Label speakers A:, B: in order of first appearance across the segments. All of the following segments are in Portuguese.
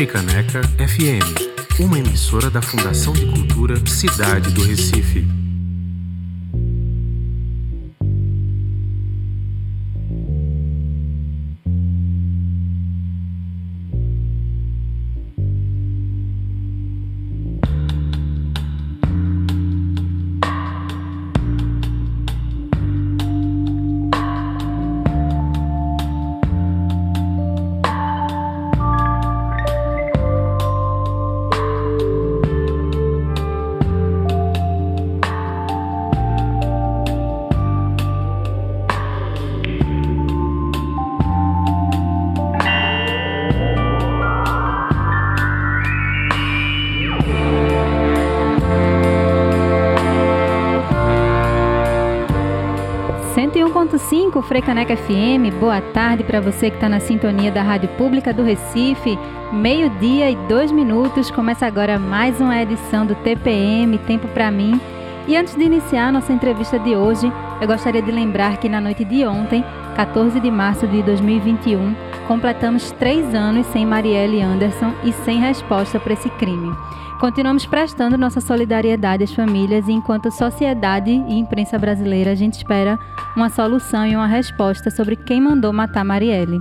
A: Freicaneca FM, uma emissora da Fundação de Cultura Cidade do Recife.
B: Boa tarde para você que está na sintonia da Rádio Pública do Recife. Meio-dia e dois minutos, começa agora mais uma edição do TPM, Tempo para mim. E antes de iniciar nossa entrevista de hoje, eu gostaria de lembrar que na noite de ontem, 14 de março de 2021, completamos três anos sem Marielle Anderson e sem resposta para esse crime. Continuamos prestando nossa solidariedade às famílias e, enquanto sociedade e imprensa brasileira, a gente espera uma solução e uma resposta sobre quem mandou matar Marielle.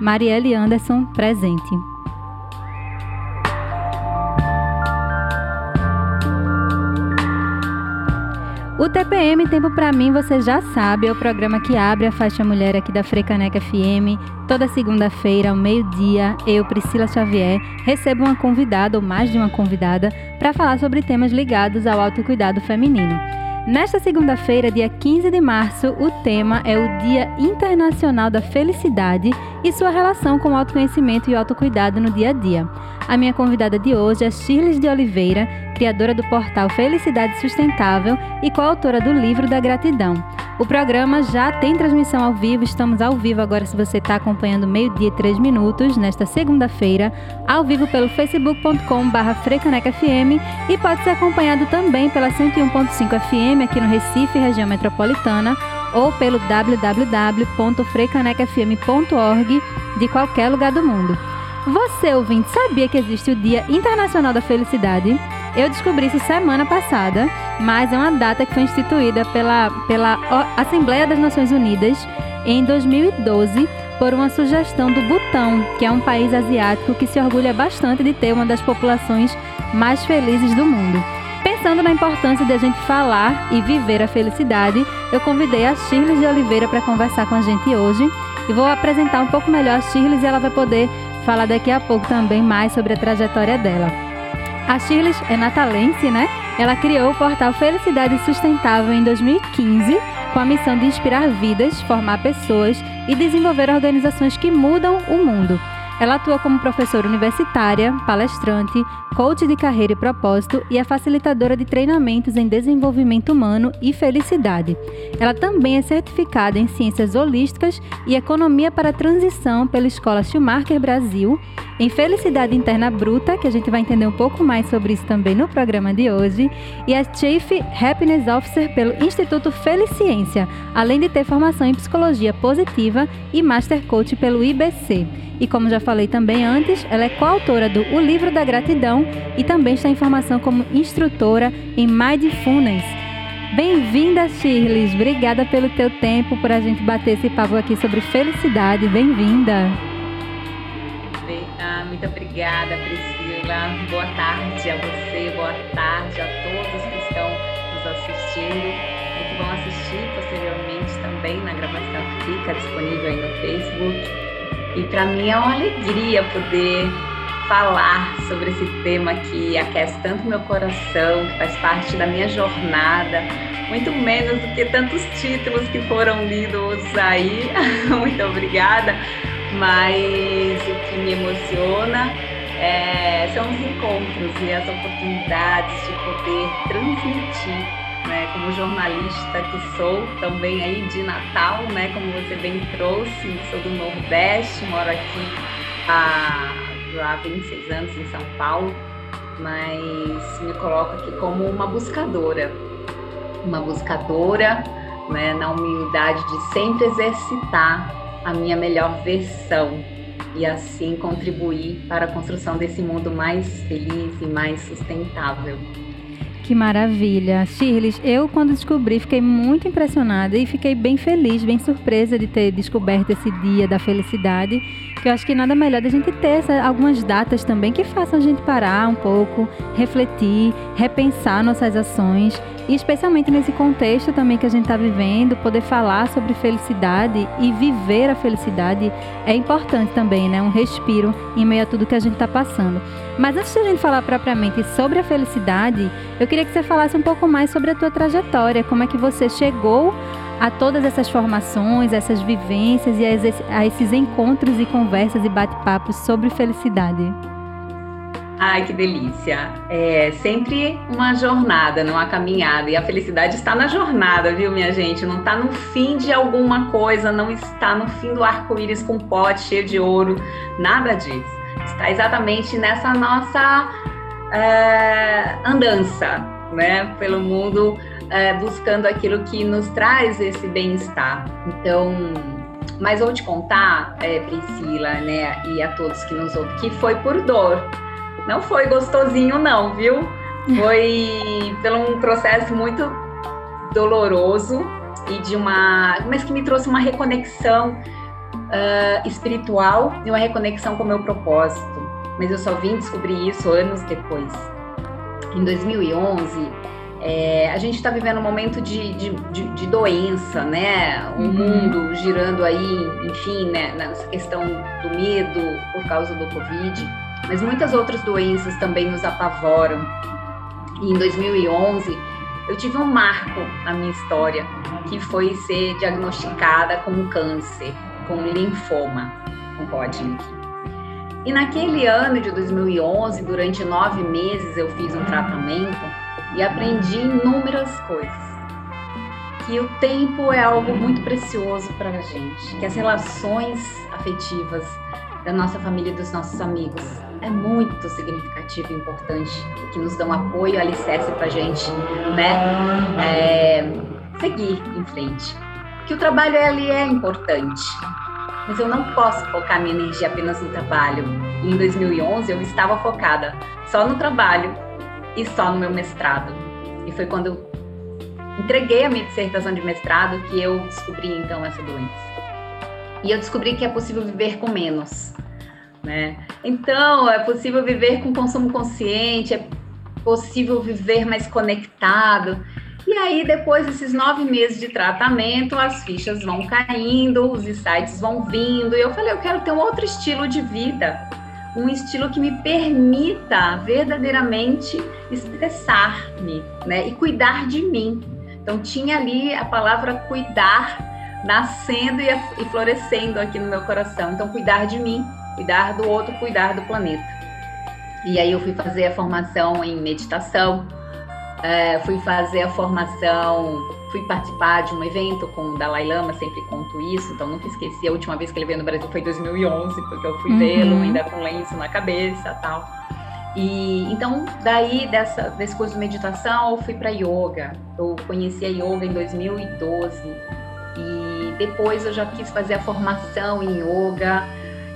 B: Marielle Anderson, presente. O TPM Tempo para mim, você já sabe, é o programa que abre a faixa mulher aqui da Frecaneca FM. Toda segunda-feira, ao meio-dia, eu, Priscila Xavier, recebo uma convidada ou mais de uma convidada para falar sobre temas ligados ao autocuidado feminino. Nesta segunda-feira, dia 15 de março, o tema é o Dia Internacional da Felicidade e sua relação com o autoconhecimento e o autocuidado no dia a dia. A minha convidada de hoje é Shirley de Oliveira, criadora do portal Felicidade Sustentável e coautora do livro da Gratidão. O programa já tem transmissão ao vivo, estamos ao vivo agora se você está acompanhando meio-dia e três minutos, nesta segunda-feira, ao vivo pelo facebook.com.br frecanecfm e pode ser acompanhado também pela 101.5 FM aqui no Recife, região metropolitana, ou pelo www.frecanecfm.org de qualquer lugar do mundo. Você, ouvinte, sabia que existe o Dia Internacional da Felicidade? Eu descobri isso semana passada, mas é uma data que foi instituída pela, pela Assembleia das Nações Unidas em 2012 por uma sugestão do Butão, que é um país asiático que se orgulha bastante de ter uma das populações mais felizes do mundo. Pensando na importância de a gente falar e viver a felicidade, eu convidei a Shirley de Oliveira para conversar com a gente hoje e vou apresentar um pouco melhor a Shirley e ela vai poder falar daqui a pouco também mais sobre a trajetória dela. A Shirley é natalense, né? Ela criou o portal Felicidade Sustentável em 2015 com a missão de inspirar vidas, formar pessoas e desenvolver organizações que mudam o mundo. Ela atua como professora universitária, palestrante, coach de carreira e propósito e é facilitadora de treinamentos em desenvolvimento humano e felicidade. Ela também é certificada em ciências holísticas e economia para transição pela Escola Schumacher Brasil, em felicidade interna bruta, que a gente vai entender um pouco mais sobre isso também no programa de hoje, e é Chief Happiness Officer pelo Instituto Feliciência, além de ter formação em psicologia positiva e Master Coach pelo IBC. E como já falei também antes, ela é coautora do O Livro da Gratidão e também está em formação como instrutora em Mindfulness. Bem-vinda, Shirley. Obrigada pelo teu tempo, por a gente bater esse papo aqui sobre felicidade. Bem-vinda.
C: Ah, muito obrigada, Priscila. Boa tarde a você, boa tarde a todos que estão nos assistindo e que vão assistir posteriormente também na gravação que fica disponível aí no Facebook. E para mim é uma alegria poder falar sobre esse tema que aquece tanto meu coração, que faz parte da minha jornada, muito menos do que tantos títulos que foram lidos aí. muito obrigada. Mas o que me emociona é, são os encontros e as oportunidades de poder transmitir né, como jornalista que sou, também aí de Natal, né, como você bem trouxe, sou do Nordeste, moro aqui há, há 26 anos em São Paulo, mas me coloco aqui como uma buscadora, uma buscadora, né, na humildade de sempre exercitar a minha melhor versão, e assim contribuir para a construção desse mundo mais feliz e mais sustentável.
B: Que maravilha. Shirley, eu quando descobri fiquei muito impressionada e fiquei bem feliz, bem surpresa de ter descoberto esse dia da felicidade, que eu acho que nada melhor da gente ter essa, algumas datas também que façam a gente parar um pouco, refletir, repensar nossas ações e especialmente nesse contexto também que a gente está vivendo, poder falar sobre felicidade e viver a felicidade é importante também, né? Um respiro em meio a tudo que a gente está passando. Mas antes de a gente falar propriamente sobre a felicidade, eu queria que você falasse um pouco mais sobre a tua trajetória, como é que você chegou a todas essas formações, essas vivências e a esses encontros e conversas e bate-papos sobre felicidade.
C: Ai, que delícia. É sempre uma jornada, não uma caminhada. E a felicidade está na jornada, viu, minha gente? Não está no fim de alguma coisa, não está no fim do arco-íris com pote cheio de ouro, nada disso. Está exatamente nessa nossa é, andança, né, pelo mundo, é, buscando aquilo que nos traz esse bem-estar. Então, mas vou te contar, é, Priscila, né, e a todos que nos ouvem, que foi por dor não foi gostosinho, não, viu? Foi pelo um processo muito doloroso e de uma. Mas que me trouxe uma reconexão uh, espiritual e uma reconexão com o meu propósito. Mas eu só vim descobrir isso anos depois. Em 2011, é, a gente está vivendo um momento de, de, de, de doença, né? O uhum. mundo girando aí, enfim, né, nessa questão do medo por causa do Covid mas muitas outras doenças também nos apavoram. E em 2011, eu tive um marco na minha história, que foi ser diagnosticada com câncer, com linfoma, com Hodgkin. E naquele ano de 2011, durante nove meses, eu fiz um tratamento e aprendi inúmeras coisas. Que o tempo é algo muito precioso para a gente, que as relações afetivas da nossa família e dos nossos amigos é muito significativo e importante, que nos dão apoio, alicerce para a gente, né, é, seguir em frente. Que o trabalho ali é importante, mas eu não posso focar minha energia apenas no trabalho. Em 2011 eu estava focada só no trabalho e só no meu mestrado. E foi quando eu entreguei a minha dissertação de mestrado que eu descobri então essa doença. E eu descobri que é possível viver com menos né? Então, é possível viver com consumo consciente, é possível viver mais conectado. E aí, depois desses nove meses de tratamento, as fichas vão caindo, os insights vão vindo. E eu falei, eu quero ter um outro estilo de vida, um estilo que me permita verdadeiramente expressar-me, né? E cuidar de mim. Então, tinha ali a palavra cuidar nascendo e florescendo aqui no meu coração. Então, cuidar de mim cuidar do outro, cuidar do planeta. E aí eu fui fazer a formação em meditação, é, fui fazer a formação, fui participar de um evento com o Dalai Lama, sempre conto isso, então nunca esqueci. A última vez que ele veio no Brasil foi em 2011, porque eu fui uhum. vê-lo ainda com lenço na cabeça tal. E então, daí dessa, desse curso de meditação, eu fui para yoga. Eu conheci a yoga em 2012 e depois eu já quis fazer a formação em yoga.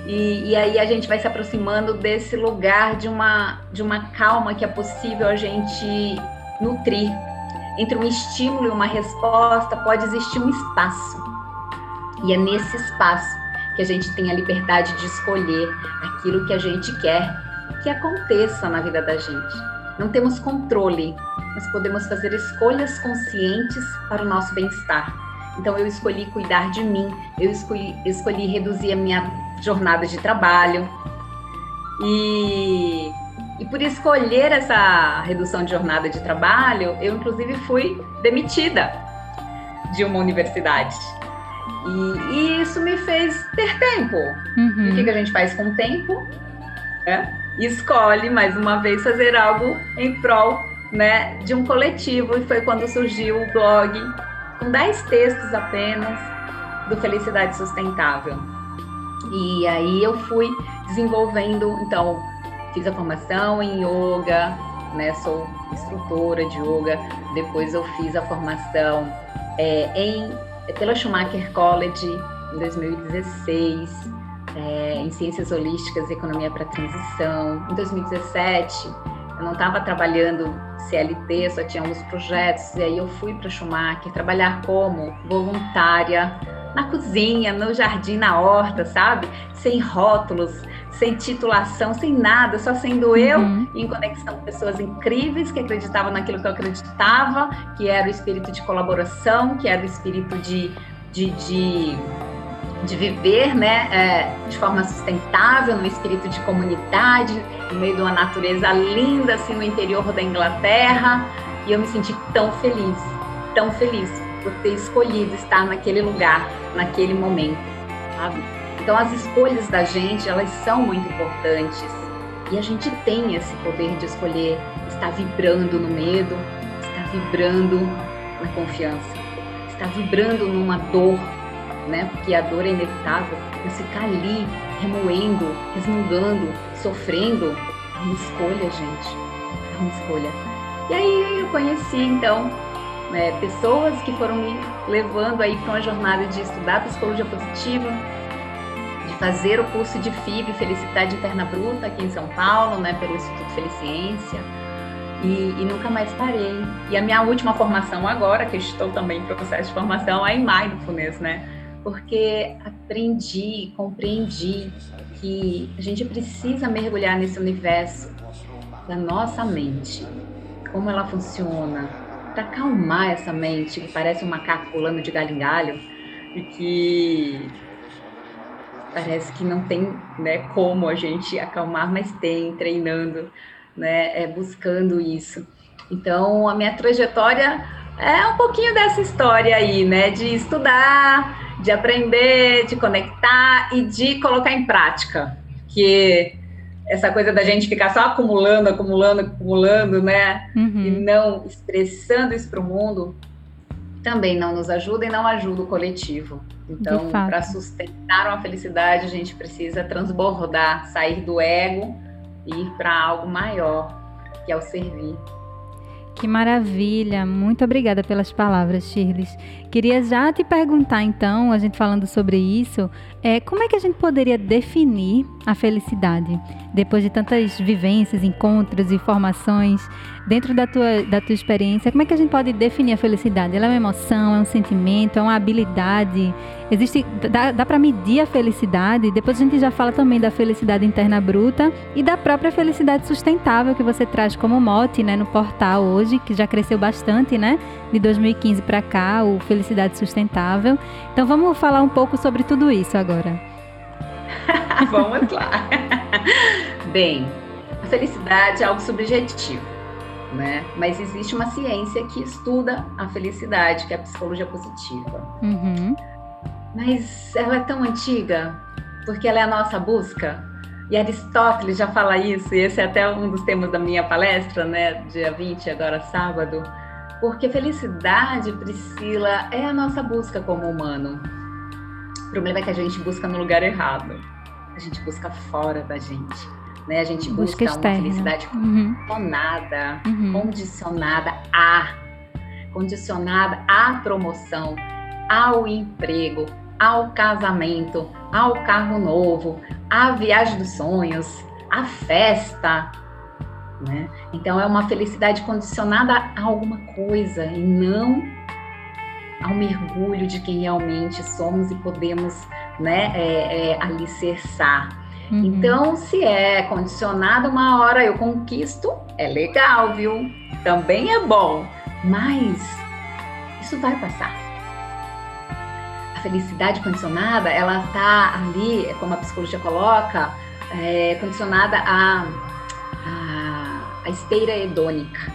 C: E, e, aí a gente vai se aproximando desse lugar de uma, de uma calma que é possível a gente nutrir. Entre um estímulo e uma resposta pode existir um espaço. E é nesse espaço que a gente tem a liberdade de escolher aquilo que a gente quer que aconteça na vida da gente. Não temos controle, mas podemos fazer escolhas conscientes para o nosso bem-estar. Então eu escolhi cuidar de mim, eu escolhi, escolhi reduzir a minha jornada de trabalho. E, e por escolher essa redução de jornada de trabalho, eu inclusive fui demitida de uma universidade. E, e isso me fez ter tempo. Uhum. O que, que a gente faz com o tempo? É, escolhe mais uma vez fazer algo em prol né, de um coletivo. E foi quando surgiu o blog, com 10 textos apenas, do Felicidade Sustentável. E aí eu fui desenvolvendo, então, fiz a formação em yoga, né? Sou instrutora de yoga. Depois eu fiz a formação é, em pela Schumacher College em 2016. é, em Ciências Holísticas e Economia para Transição. Em 2017, eu não estava trabalhando CLT, só tinha alguns projetos, e aí eu fui para Schumacher trabalhar como voluntária na cozinha, no jardim, na horta, sabe? Sem rótulos, sem titulação, sem nada, só sendo uhum. eu em conexão com pessoas incríveis que acreditavam naquilo que eu acreditava, que era o espírito de colaboração, que era o espírito de, de, de, de viver né, é, de forma sustentável, no espírito de comunidade, no meio de uma natureza linda, assim, no interior da Inglaterra. E eu me senti tão feliz, tão feliz por ter escolhido estar naquele lugar, naquele momento, sabe? Então as escolhas da gente, elas são muito importantes. E a gente tem esse poder de escolher estar vibrando no medo, estar vibrando na confiança, estar vibrando numa dor, né? Porque a dor é inevitável. Mas ficar ali remoendo, resmungando, sofrendo, é uma escolha, gente. É uma escolha. E aí eu conheci então né, pessoas que foram me levando aí para uma jornada de estudar psicologia positiva, de fazer o curso de FIB, Felicidade Interna Bruta, aqui em São Paulo, né, pelo Instituto Feliciência, e, e, nunca mais parei. E a minha última formação agora, que estou também em processo de formação, é em Mindfulness, né, porque aprendi, compreendi que a gente precisa mergulhar nesse universo da nossa mente, como ela funciona, para acalmar essa mente que parece um macaco pulando de galho em galho e que parece que não tem né, como a gente acalmar, mas tem, treinando, né, é, buscando isso. Então, a minha trajetória é um pouquinho dessa história aí, né, de estudar, de aprender, de conectar e de colocar em prática, que essa coisa da gente ficar só acumulando, acumulando, acumulando, né? Uhum. E não expressando isso para o mundo, também não nos ajuda e não ajuda o coletivo. Então, para sustentar uma felicidade, a gente precisa transbordar, sair do ego e ir para algo maior, que é o servir.
B: Que maravilha! Muito obrigada pelas palavras, Shirley. Queria já te perguntar, então, a gente falando sobre isso, é, como é que a gente poderia definir a felicidade? Depois de tantas vivências, encontros e formações, dentro da tua, da tua experiência, como é que a gente pode definir a felicidade? Ela é uma emoção, é um sentimento, é uma habilidade? Existe, dá, dá para medir a felicidade? Depois a gente já fala também da felicidade interna bruta e da própria felicidade sustentável que você traz como mote né, no portal hoje, que já cresceu bastante, né? De 2015 para cá, o Felicidade Sustentável. Então vamos falar um pouco sobre tudo isso agora.
C: Vamos lá. Bem, a felicidade é algo subjetivo, né? Mas existe uma ciência que estuda a felicidade, que é a psicologia positiva. Uhum. Mas ela é tão antiga, porque ela é a nossa busca. E Aristóteles já fala isso, e esse é até um dos temas da minha palestra, né? Dia 20, agora sábado. Porque felicidade, Priscila, é a nossa busca como humano. O problema é que a gente busca no lugar errado a gente busca fora da gente. Né? A gente busca, busca uma felicidade uhum. condicionada, uhum. condicionada a, condicionada à promoção, ao emprego, ao casamento, ao carro novo, à viagem dos sonhos, à festa. Né? Então é uma felicidade condicionada a alguma coisa e não ao mergulho de quem realmente somos e podemos né, é, é, alicerçar. Uhum. Então, se é condicionado, uma hora eu conquisto, é legal, viu? Também é bom, mas isso vai passar. A felicidade condicionada, ela tá ali, é como a psicologia coloca, é, condicionada a, a, esteira hedônica.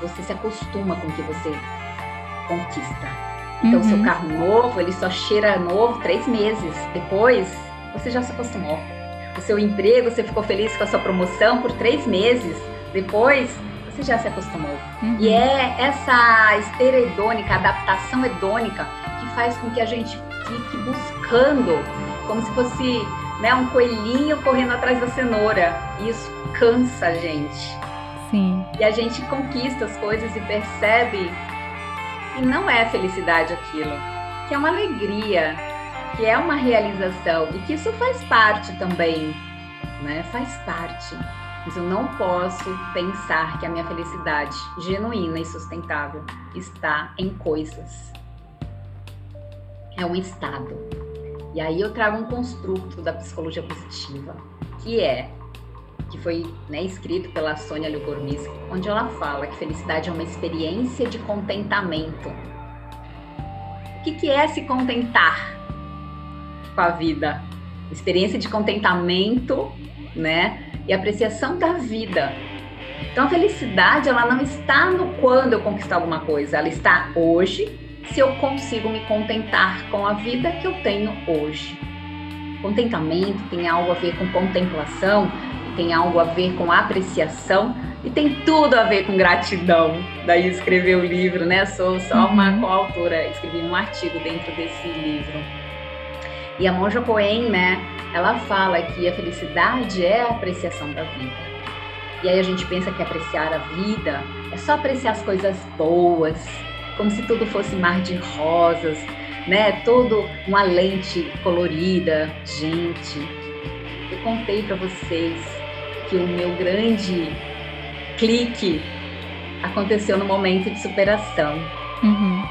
C: Você se acostuma com o que você conquista. Então, uhum. seu carro novo, ele só cheira novo três meses. Depois, você já se acostumou. O seu emprego, você ficou feliz com a sua promoção por três meses. Depois, você já se acostumou. Uhum. E é essa esteira hedônica, adaptação hedônica, que faz com que a gente fique buscando, como se fosse né, um coelhinho correndo atrás da cenoura. E isso cansa a gente.
B: Sim.
C: E a gente conquista as coisas e percebe e não é felicidade aquilo, que é uma alegria, que é uma realização e que isso faz parte também, né? Faz parte. Mas eu não posso pensar que a minha felicidade genuína e sustentável está em coisas. É um estado. E aí eu trago um construto da psicologia positiva, que é que foi né, escrito pela Sônia Lyubomirsky, onde ela fala que felicidade é uma experiência de contentamento. O que, que é se contentar com a vida? Experiência de contentamento, né? E apreciação da vida. Então a felicidade ela não está no quando eu conquistar alguma coisa, ela está hoje, se eu consigo me contentar com a vida que eu tenho hoje. Contentamento tem algo a ver com contemplação, tem algo a ver com apreciação e tem tudo a ver com gratidão. Daí escrever o livro, né? Sou só uma uhum. coautora, escrevi um artigo dentro desse livro. E a Monja Coen, né? Ela fala que a felicidade é a apreciação da vida. E aí a gente pensa que apreciar a vida é só apreciar as coisas boas, como se tudo fosse mar de rosas, né? Todo uma lente colorida. Gente, eu contei para vocês que o meu grande clique aconteceu no momento de superação. Uhum.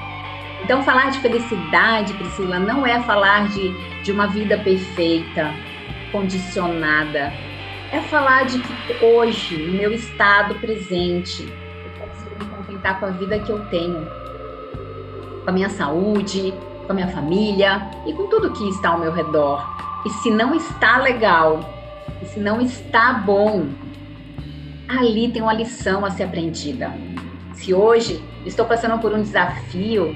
C: Então, falar de felicidade, Priscila, não é falar de, de uma vida perfeita, condicionada. É falar de que hoje, no meu estado presente, eu consigo me contentar com a vida que eu tenho, com a minha saúde, com a minha família e com tudo que está ao meu redor. E se não está legal, e se não está bom, ali tem uma lição a ser aprendida. Se hoje estou passando por um desafio,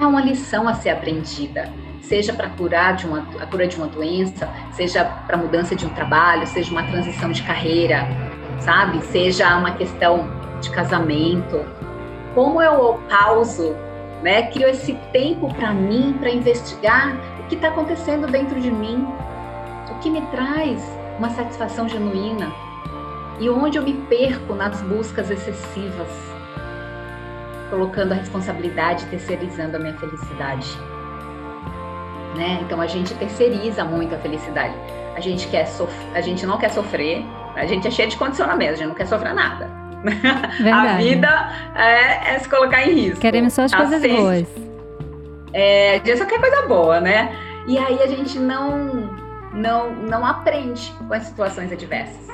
C: há uma lição a ser aprendida. Seja para curar de uma, a cura de uma doença, seja para mudança de um trabalho, seja uma transição de carreira, sabe? Seja uma questão de casamento. Como eu pauso, né? Crio esse tempo para mim, para investigar o que está acontecendo dentro de mim, o que me traz uma satisfação genuína e onde eu me perco nas buscas excessivas, colocando a responsabilidade, terceirizando a minha felicidade. Né? Então a gente terceiriza muito a felicidade. A gente quer a gente não quer sofrer, a gente é cheio de condicionamento, a gente não quer sofrer nada. A vida é, é, se colocar em risco.
B: Queremos só as coisas boas.
C: É, a gente só quer coisa boa, né? E aí a gente não não, não aprende com as situações adversas.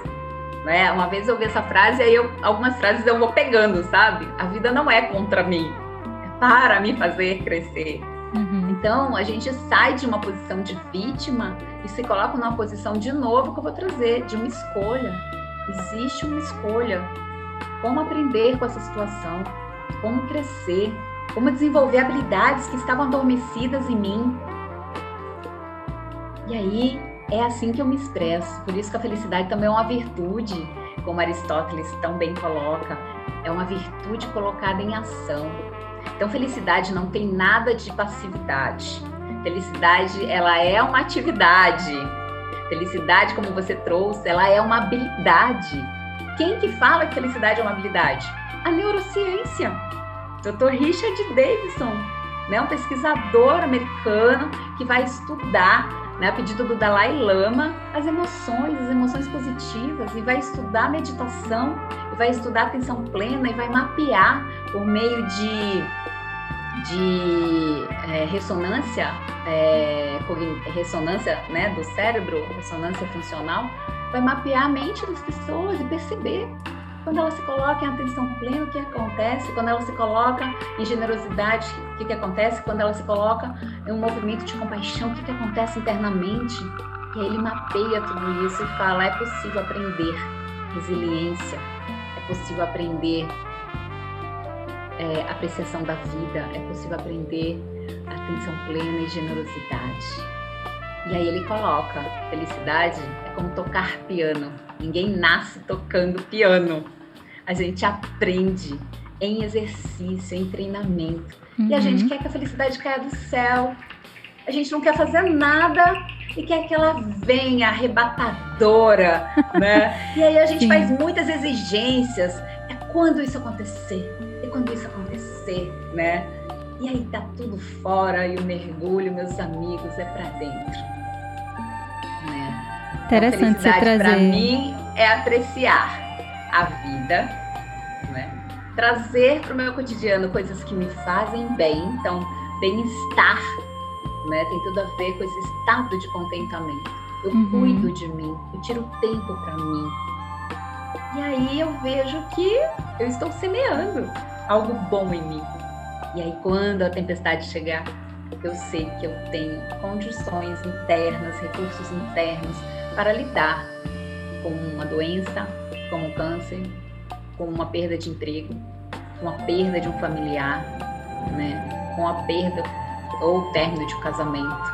C: Né? Uma vez eu ouvi essa frase, aí eu, algumas frases eu vou pegando, sabe? A vida não é contra mim, é para me fazer crescer. Uhum. Então, a gente sai de uma posição de vítima e se coloca numa posição de novo que eu vou trazer, de uma escolha. Existe uma escolha. Como aprender com essa situação? Como crescer? Como desenvolver habilidades que estavam adormecidas em mim? E aí, é assim que eu me expresso. Por isso que a felicidade também é uma virtude, como Aristóteles tão bem coloca, é uma virtude colocada em ação. Então, felicidade não tem nada de passividade. Felicidade, ela é uma atividade. Felicidade, como você trouxe, ela é uma habilidade. Quem que fala que felicidade é uma habilidade? A neurociência. Dr. Richard Davidson, né, um pesquisador americano que vai estudar né, a pedido do Dalai Lama, as emoções, as emoções positivas, e vai estudar meditação, e vai estudar atenção plena, e vai mapear por meio de, de é, ressonância, é, ressonância né, do cérebro, ressonância funcional, vai mapear a mente das pessoas e perceber quando ela se coloca em atenção plena, o que acontece? Quando ela se coloca em generosidade, o que, que acontece? Quando ela se coloca em um movimento de compaixão, o que, que acontece internamente? E aí ele mapeia tudo isso e fala: é possível aprender resiliência, é possível aprender é, apreciação da vida, é possível aprender atenção plena e generosidade. E aí ele coloca: felicidade é como tocar piano. Ninguém nasce tocando piano. A gente aprende em exercício, em treinamento. Uhum. E a gente uhum. quer que a felicidade caia do céu. A gente não quer fazer nada e quer que ela venha arrebatadora, né? E aí a gente Sim. faz muitas exigências. É quando isso acontecer, é quando isso acontecer, né? E aí tá tudo fora e o mergulho, meus amigos, é para dentro.
B: Interessante você trazer.
C: Para mim é apreciar a vida, né? Trazer para o meu cotidiano coisas que me fazem bem, então bem-estar, né? Tem tudo a ver com esse estado de contentamento. Eu uhum. cuido de mim, eu tiro tempo para mim. E aí eu vejo que eu estou semeando algo bom em mim. E aí, quando a tempestade chegar, eu sei que eu tenho condições internas, recursos internos para lidar com uma doença, como o câncer, com uma perda de emprego, com a perda de um familiar, né? com a perda ou o término de um casamento.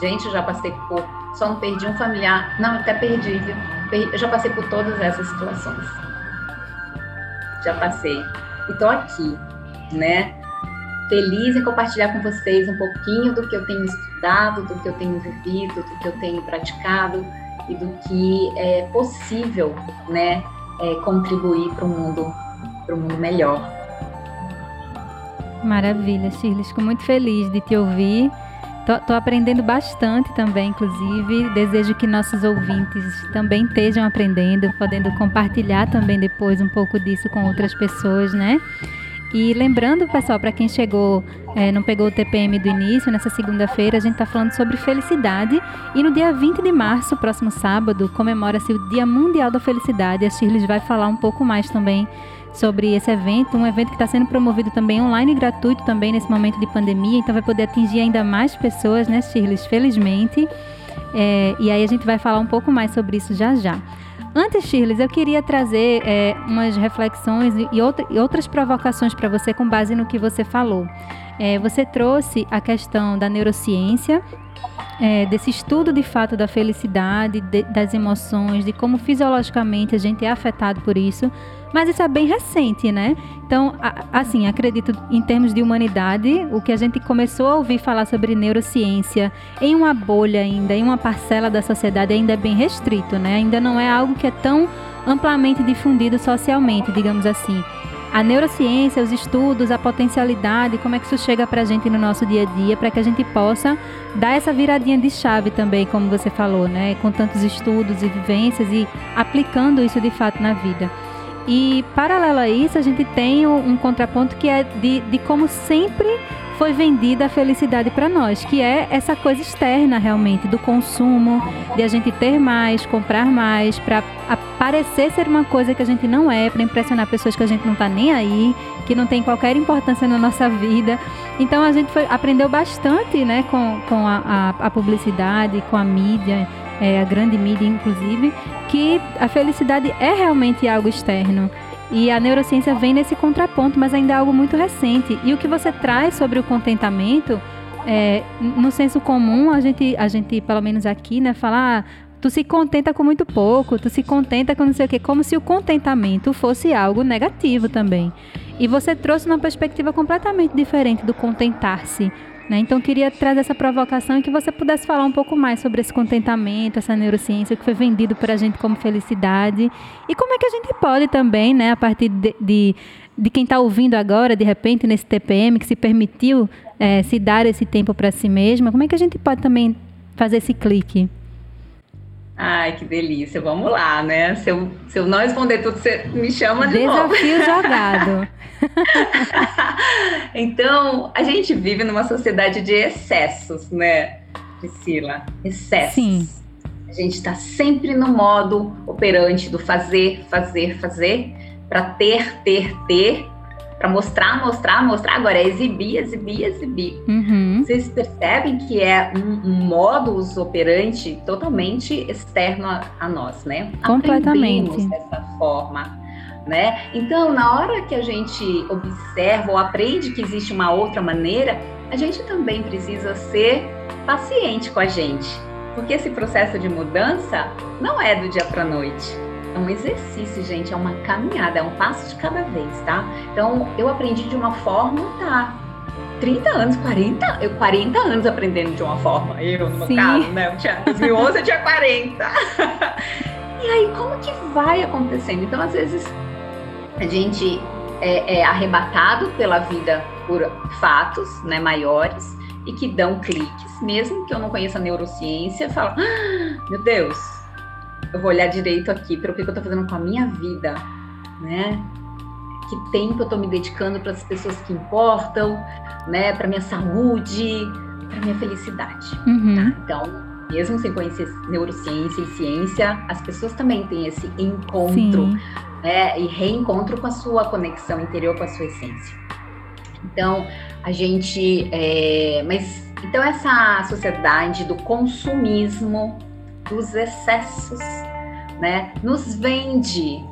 C: Gente, eu já passei por. Só não perdi um familiar. Não, até perdi, viu? Eu já passei por todas essas situações. Já passei. E tô aqui, né? feliz em compartilhar com vocês um pouquinho do que eu tenho estudado, do que eu tenho vivido, do que eu tenho praticado e do que é possível, né, é, contribuir para o mundo, para mundo melhor.
B: Maravilha, Shirley, fico muito feliz de te ouvir. Tô, aprendendo bastante também, inclusive. Desejo que nossos ouvintes também estejam aprendendo, podendo compartilhar também depois um pouco disso com outras pessoas, né? E lembrando, pessoal, para quem chegou, é, não pegou o TPM do início, nessa segunda-feira a gente está falando sobre felicidade. E no dia 20 de março, próximo sábado, comemora-se o Dia Mundial da Felicidade. A Shirley vai falar um pouco mais também sobre esse evento, um evento que está sendo promovido também online gratuito também nesse momento de pandemia, então vai poder atingir ainda mais pessoas, né, Shirley? Felizmente. É, e aí a gente vai falar um pouco mais sobre isso já já. Antes, Shirley, eu queria trazer é, umas reflexões e, outra, e outras provocações para você com base no que você falou. É, você trouxe a questão da neurociência, é, desse estudo de fato da felicidade, de, das emoções, de como fisiologicamente a gente é afetado por isso, mas isso é bem recente, né? Então, assim, acredito em termos de humanidade, o que a gente começou a ouvir falar sobre neurociência em uma bolha ainda, em uma parcela da sociedade ainda é bem restrito, né? Ainda não é algo que é tão amplamente difundido socialmente, digamos assim. A neurociência, os estudos, a potencialidade, como é que isso chega para a gente no nosso dia a dia, para que a gente possa dar essa viradinha de chave também, como você falou, né? Com tantos estudos e vivências e aplicando isso de fato na vida. E paralelo a isso, a gente tem um contraponto que é de, de como sempre foi vendida a felicidade para nós, que é essa coisa externa realmente do consumo, de a gente ter mais, comprar mais, para parecer ser uma coisa que a gente não é, para impressionar pessoas que a gente não está nem aí, que não tem qualquer importância na nossa vida. Então a gente foi, aprendeu bastante, né, com, com a, a, a publicidade, com a mídia é, a grande mídia inclusive, que a felicidade é realmente algo externo. E a neurociência vem nesse contraponto, mas ainda é algo muito recente. E o que você traz sobre o contentamento, é, no senso comum, a gente, a gente, pelo menos aqui, né, fala, ah, tu se contenta com muito pouco, tu se contenta com não sei o quê, como se o contentamento fosse algo negativo também. E você trouxe uma perspectiva completamente diferente do contentar-se. Né? Então, queria trazer essa provocação e que você pudesse falar um pouco mais sobre esse contentamento, essa neurociência que foi vendido para a gente como felicidade e como é que a gente pode também, né, a partir de, de, de quem está ouvindo agora, de repente, nesse TPM, que se permitiu é, se dar esse tempo para si mesma, como é que a gente pode também fazer esse clique?
C: Ai, que delícia. Vamos lá, né? Se eu, se eu não responder tudo, você me chama de
B: Desafio
C: novo.
B: Desafio jogado.
C: então, a gente vive numa sociedade de excessos, né, Priscila? Excessos. Sim. A gente está sempre no modo operante do fazer, fazer, fazer, para ter, ter, ter para mostrar, mostrar, mostrar. Agora é exibir, exibir, exibir. Uhum. Vocês percebem que é um, um modus operandi totalmente externo a, a nós, né?
B: Completamente.
C: Aprendemos dessa forma. Né? Então, na hora que a gente observa ou aprende que existe uma outra maneira, a gente também precisa ser paciente com a gente, porque esse processo de mudança não é do dia para noite. É um exercício, gente, é uma caminhada, é um passo de cada vez, tá? Então, eu aprendi de uma forma, tá? 30 anos, 40, eu 40 anos aprendendo de uma forma. Eu, no meu caso, né? Eu tinha, 2011 eu tinha 40. e aí, como que vai acontecendo? Então, às vezes, a gente é, é arrebatado pela vida por fatos né, maiores e que dão cliques, mesmo que eu não conheça a neurociência, eu falo, ah, meu Deus, eu vou olhar direito aqui para o que eu estou fazendo com a minha vida, né? Que tempo eu estou me dedicando para as pessoas que importam, né? Para minha saúde, para minha felicidade. Uhum. Tá? Então, mesmo sem conhecer neurociência e ciência, as pessoas também têm esse encontro, né? E reencontro com a sua conexão interior, com a sua essência. Então, a gente. É, mas então essa sociedade do consumismo, dos excessos, né, nos vende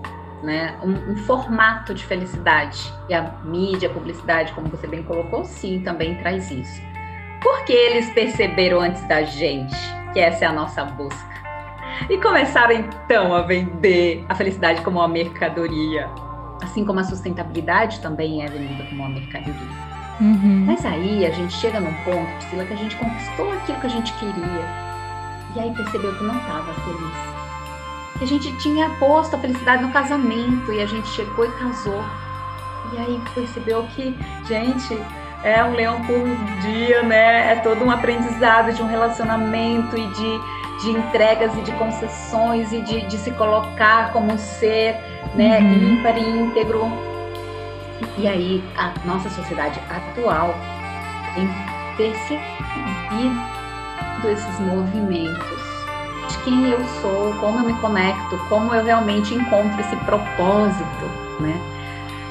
C: né, um, um, formato de felicidade. E a mídia, a publicidade, como você bem colocou, sim, também traz isso. Porque eles perceberam antes da gente que essa é a nossa busca. E começaram então a vender a felicidade como uma mercadoria. Assim como a sustentabilidade também é vendida como uma mercadoria. Uhum. Mas aí a gente chega num ponto, Priscila, que a gente conquistou aquilo que a gente queria. E aí percebeu que não estava feliz. Que a gente tinha posto a felicidade no casamento e a gente chegou e casou. E aí percebeu que, gente, é um leão por dia, né? É todo um aprendizado de um relacionamento e de, de entregas e de concessões e de, de se colocar como um ser né, uhum. ímpar e íntegro. E aí a nossa sociedade atual tem percebido esses movimentos de quem eu sou, como eu me conecto, como eu realmente encontro esse propósito, né?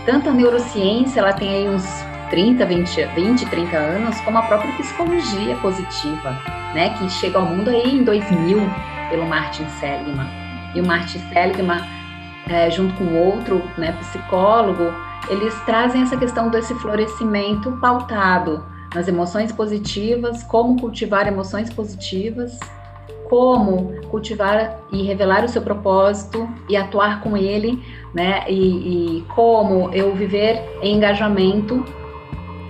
C: Tanto a neurociência, ela tem aí uns 30, 20, 20, 30 anos, como a própria psicologia positiva, né, que chega ao mundo aí em 2000 pelo Martin Seligman. E o Martin Seligman, é, junto com outro né, psicólogo, eles trazem essa questão desse florescimento pautado nas emoções positivas, como cultivar emoções positivas, como cultivar e revelar o seu propósito e atuar com ele, né? E, e como eu viver em engajamento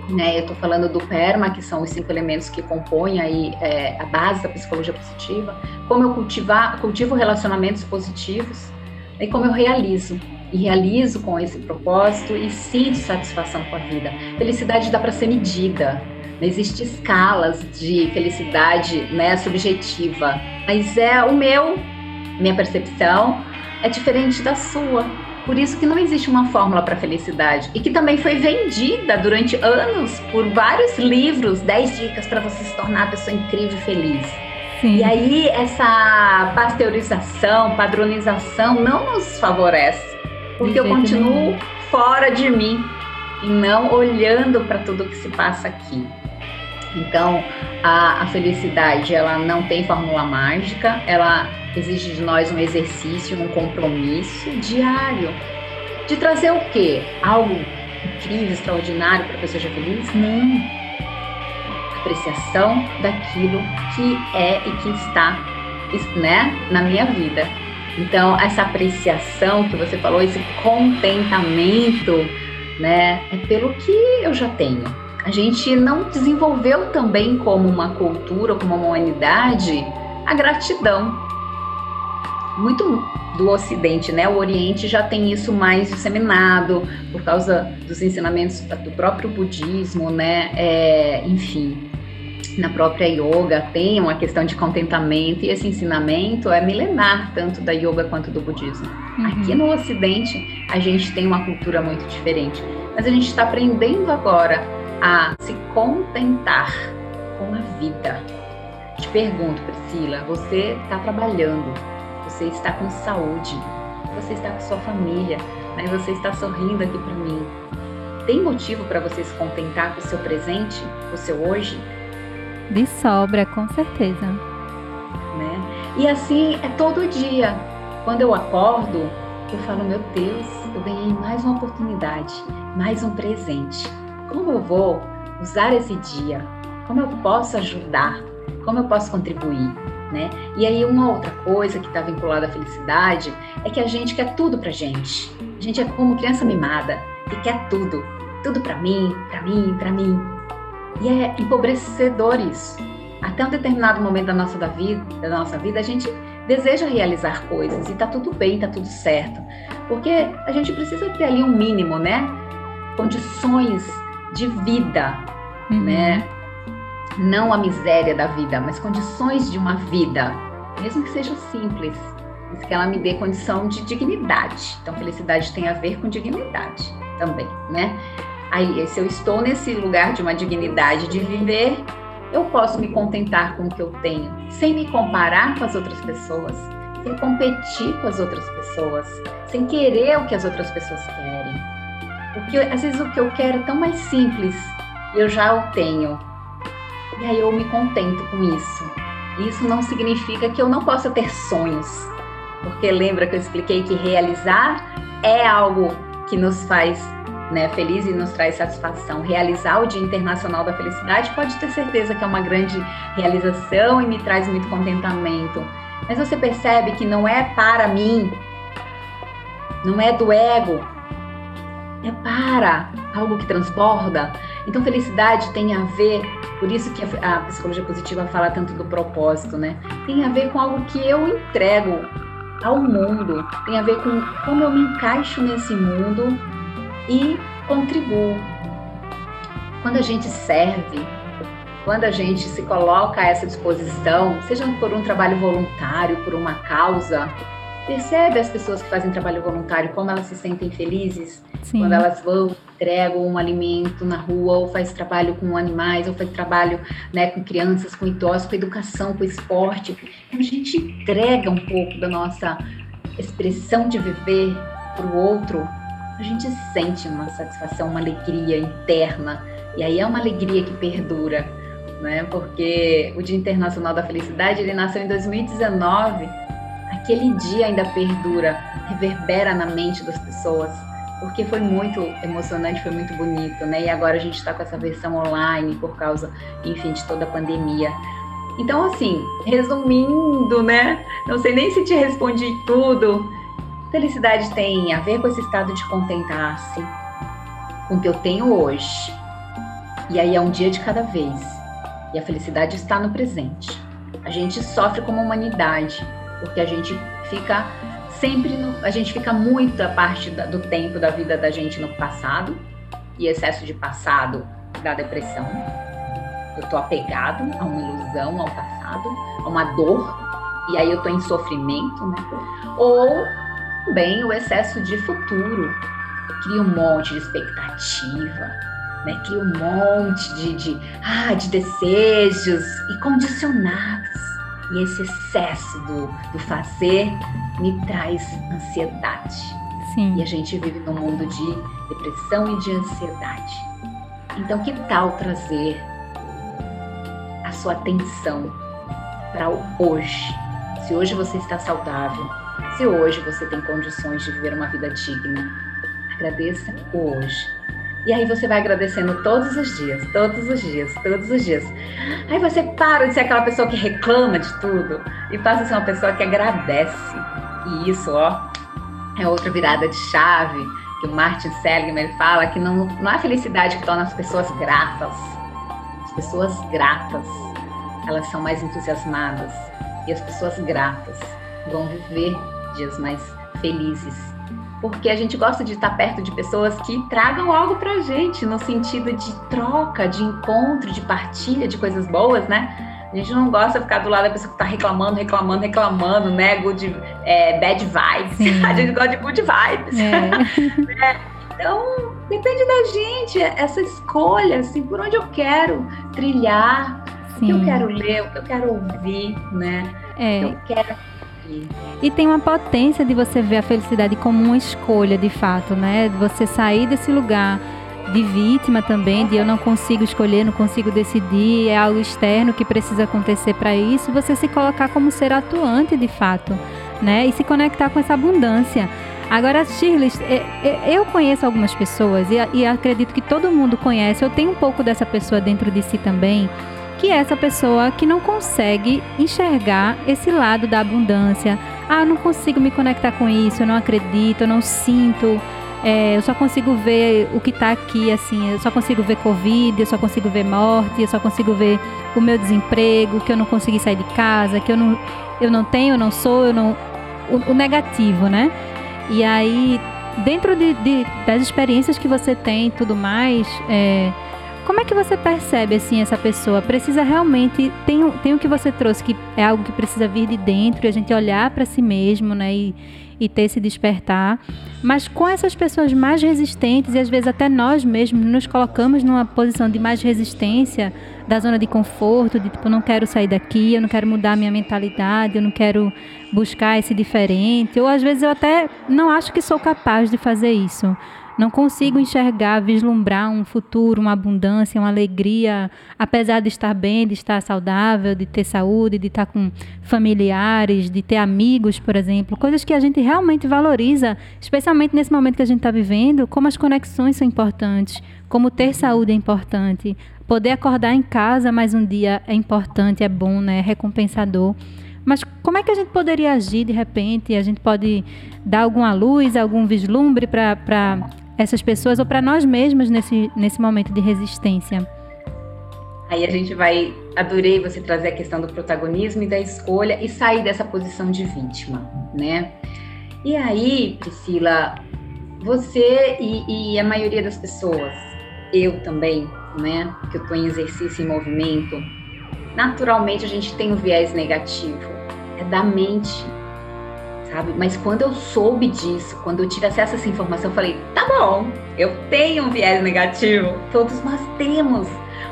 C: né? Eu estou falando do PERMA, que são os cinco elementos que compõem aí, é, a base da psicologia positiva, como eu cultivar, cultivo relacionamentos positivos e como eu realizo. E realizo com esse propósito e sinto satisfação com a vida. Felicidade dá para ser medida. Não existe escalas de felicidade né, subjetiva, mas é o meu, minha percepção é diferente da sua. Por isso que não existe uma fórmula para felicidade e que também foi vendida durante anos por vários livros, 10 dicas para você se tornar uma pessoa incrível e feliz. Sim. E aí essa pasteurização, padronização não nos favorece, porque eu continuo fora de mim e não olhando para tudo que se passa aqui. Então, a, a felicidade, ela não tem fórmula mágica, ela exige de nós um exercício, um compromisso diário de trazer o quê? Algo incrível, extraordinário para a pessoa seja feliz? Não. Apreciação daquilo que é e que está né, na minha vida. Então, essa apreciação que você falou, esse contentamento, né, é pelo que eu já tenho. A gente não desenvolveu também como uma cultura, como uma humanidade, a gratidão muito do Ocidente, né? O Oriente já tem isso mais disseminado por causa dos ensinamentos do próprio budismo, né? É, enfim, na própria yoga tem uma questão de contentamento e esse ensinamento é milenar tanto da yoga quanto do budismo. Uhum. Aqui no Ocidente a gente tem uma cultura muito diferente, mas a gente está aprendendo agora a se contentar com a vida. Te pergunto, Priscila, você está trabalhando você está com saúde, você está com sua família, né? você está sorrindo aqui para mim. Tem motivo para você se contentar com o seu presente, o seu hoje?
B: De sobra, com certeza.
C: Né? E assim é todo dia. Quando eu acordo, eu falo, meu Deus, eu ganhei mais uma oportunidade, mais um presente. Como eu vou usar esse dia? Como eu posso ajudar? Como eu posso contribuir? né? E aí uma outra coisa que está vinculada à felicidade é que a gente quer tudo pra gente. A gente é como criança mimada e quer tudo, tudo para mim, para mim, para mim. E é empobrecedor isso. Até um determinado momento da nossa da vida, da nossa vida, a gente deseja realizar coisas e tá tudo bem, tá tudo certo. Porque a gente precisa ter ali um mínimo, né? Condições de vida, uhum. né? Não a miséria da vida, mas condições de uma vida, mesmo que seja simples. Mas que ela me dê condição de dignidade. Então, felicidade tem a ver com dignidade também, né? Aí, se eu estou nesse lugar de uma dignidade de viver, eu posso me contentar com o que eu tenho, sem me comparar com as outras pessoas, sem competir com as outras pessoas, sem querer o que as outras pessoas querem. Porque às vezes o que eu quero é tão mais simples eu já o tenho. E aí eu me contento com isso. Isso não significa que eu não possa ter sonhos, porque lembra que eu expliquei que realizar é algo que nos faz né, feliz e nos traz satisfação. Realizar o Dia Internacional da Felicidade pode ter certeza que é uma grande realização e me traz muito contentamento. Mas você percebe que não é para mim, não é do ego, é para algo que transborda. Então, felicidade tem a ver, por isso que a, psicologia positiva fala tanto do propósito, né? Tem a ver com algo que eu entrego ao mundo, tem a ver com como eu me encaixo nesse mundo e contribuo. Quando a gente serve, quando a gente se coloca a essa disposição, seja por um trabalho voluntário, por uma causa, percebe as pessoas que fazem trabalho voluntário como elas se sentem felizes Sim. quando elas vão entregam um alimento na rua ou faz trabalho com animais ou faz trabalho né, com crianças, com idosos, com educação, com esporte. Então, a gente entrega um pouco da nossa expressão de viver para o outro a gente sente uma satisfação, uma alegria interna. E aí é uma alegria que perdura, né? Porque o Dia Internacional da Felicidade, ele nasceu em 2019. Aquele dia ainda perdura, reverbera na mente das pessoas, porque foi muito emocionante, foi muito bonito, né? E agora a gente está com essa versão online por causa, enfim, de toda a pandemia. Então, assim, resumindo, né? Não sei nem se te respondi tudo, Felicidade tem a ver com esse estado de contentar-se com o que eu tenho hoje. E aí é um dia de cada vez. E a felicidade está no presente. A gente sofre como humanidade, porque a gente fica sempre no, a gente fica muita parte da, do tempo da vida da gente no passado, e excesso de passado dá depressão. Eu tô apegado a uma ilusão, ao passado, a uma dor, e aí eu tô em sofrimento, né? Ou também o excesso de futuro cria um monte de expectativa, né? cria um monte de, de, ah, de desejos e condicionados. E esse excesso do, do fazer me traz ansiedade. Sim. E a gente vive num mundo de depressão e de ansiedade. Então, que tal trazer a sua atenção para o hoje? Se hoje você está saudável, se hoje você tem condições de viver uma vida digna, agradeça hoje. E aí você vai agradecendo todos os dias, todos os dias, todos os dias. Aí você para de ser aquela pessoa que reclama de tudo e passa a ser uma pessoa que agradece. E isso, ó, é outra virada de chave que o Martin Seligman fala que não, não é a felicidade que torna as pessoas gratas. As pessoas gratas, elas são mais entusiasmadas e as pessoas gratas vão viver dias mais felizes. Porque a gente gosta de estar perto de pessoas que tragam algo pra gente, no sentido de troca, de encontro, de partilha de coisas boas, né? A gente não gosta de ficar do lado da pessoa que tá reclamando, reclamando, reclamando, né? Good, é, bad vibes. Sim. A gente gosta de good vibes. É. é. Então, depende da gente, essa escolha, assim, por onde eu quero trilhar, Sim. o que eu quero ler, o que eu quero ouvir, né? É. O que eu quero
B: e tem uma potência de você ver a felicidade como uma escolha, de fato, né? De você sair desse lugar de vítima também, de eu não consigo escolher, não consigo decidir, é algo externo que precisa acontecer para isso, você se colocar como ser atuante de fato, né? E se conectar com essa abundância. Agora, Shirley, é, é, eu conheço algumas pessoas e acredito que todo mundo conhece, eu tenho um pouco dessa pessoa dentro de si também, que é essa pessoa que não consegue enxergar esse lado da abundância. Ah, eu não consigo me conectar com isso, eu não acredito, eu não sinto. É, eu só consigo ver o que está aqui, assim, eu só consigo ver Covid, eu só consigo ver morte, eu só consigo ver o meu desemprego, que eu não consegui sair de casa, que eu não, eu não tenho, eu não sou, eu não. O, o negativo, né? E aí dentro de, de, das experiências que você tem e tudo mais, é, como é que você percebe assim essa pessoa? Precisa realmente tem, tem o que você trouxe que é algo que precisa vir de dentro e a gente olhar para si mesmo, né? E, e ter esse despertar. Mas com essas pessoas mais resistentes, e às vezes até nós mesmos nos colocamos numa posição de mais resistência, da zona de conforto, de tipo, não quero sair daqui, eu não quero mudar minha mentalidade, eu não quero buscar esse diferente, ou às vezes eu até não acho que sou capaz de fazer isso. Não consigo enxergar, vislumbrar um futuro, uma abundância, uma alegria, apesar de estar bem, de estar saudável, de ter saúde, de estar com familiares, de ter amigos, por exemplo, coisas que a gente realmente valoriza, especialmente nesse momento que a gente está vivendo, como as conexões são importantes, como ter saúde é importante, poder acordar em casa mais um dia é importante, é bom, né? É recompensador. Mas como é que a gente poderia agir de repente? A gente pode dar alguma luz, algum vislumbre para essas pessoas ou para nós mesmos nesse, nesse momento de resistência?
C: Aí a gente vai. Adorei você trazer a questão do protagonismo e da escolha e sair dessa posição de vítima, né? E aí, Priscila, você e, e a maioria das pessoas, eu também, né? Que eu estou em exercício e movimento, naturalmente a gente tem um viés negativo. É da mente sabe? Mas quando eu soube disso, quando eu tive acesso a essa informação, eu falei: tá bom, eu tenho um viés negativo, todos nós temos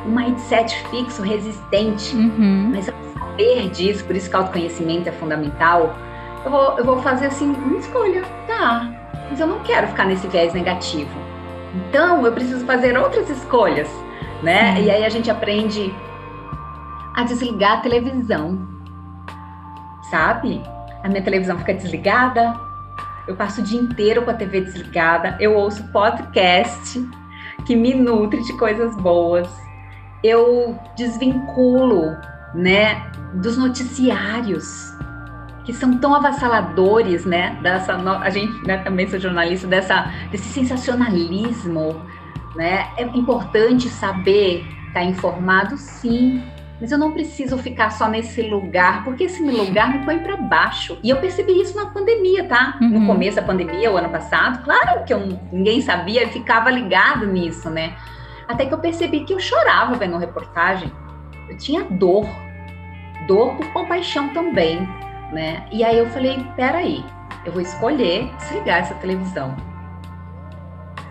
C: um mindset fixo, resistente, uhum. mas ao saber disso, por isso que o autoconhecimento é fundamental, eu vou, eu vou fazer assim, uma escolha, tá, mas eu não quero ficar nesse viés negativo. Então, eu preciso fazer outras escolhas, né? Uhum. E aí a gente aprende a desligar a televisão, sabe? A minha televisão fica desligada, eu passo o dia inteiro com a TV desligada, eu ouço podcast que me nutre de coisas boas, eu desvinculo, né, dos noticiários que são tão avassaladores, né, dessa a gente, né, também sou jornalista dessa desse sensacionalismo, né? É importante saber estar tá informado, sim, mas eu não preciso ficar só nesse lugar, porque esse lugar me põe para baixo. E eu percebi isso na pandemia, tá? Uhum. No começo da pandemia, o ano passado, claro que eu, ninguém sabia, eu ficava ligado nisso, né? Até que eu percebi que eu chorava vendo reportagem. Eu tinha dor, dor por compaixão também, né? E aí eu falei, peraí, eu vou escolher desligar essa televisão.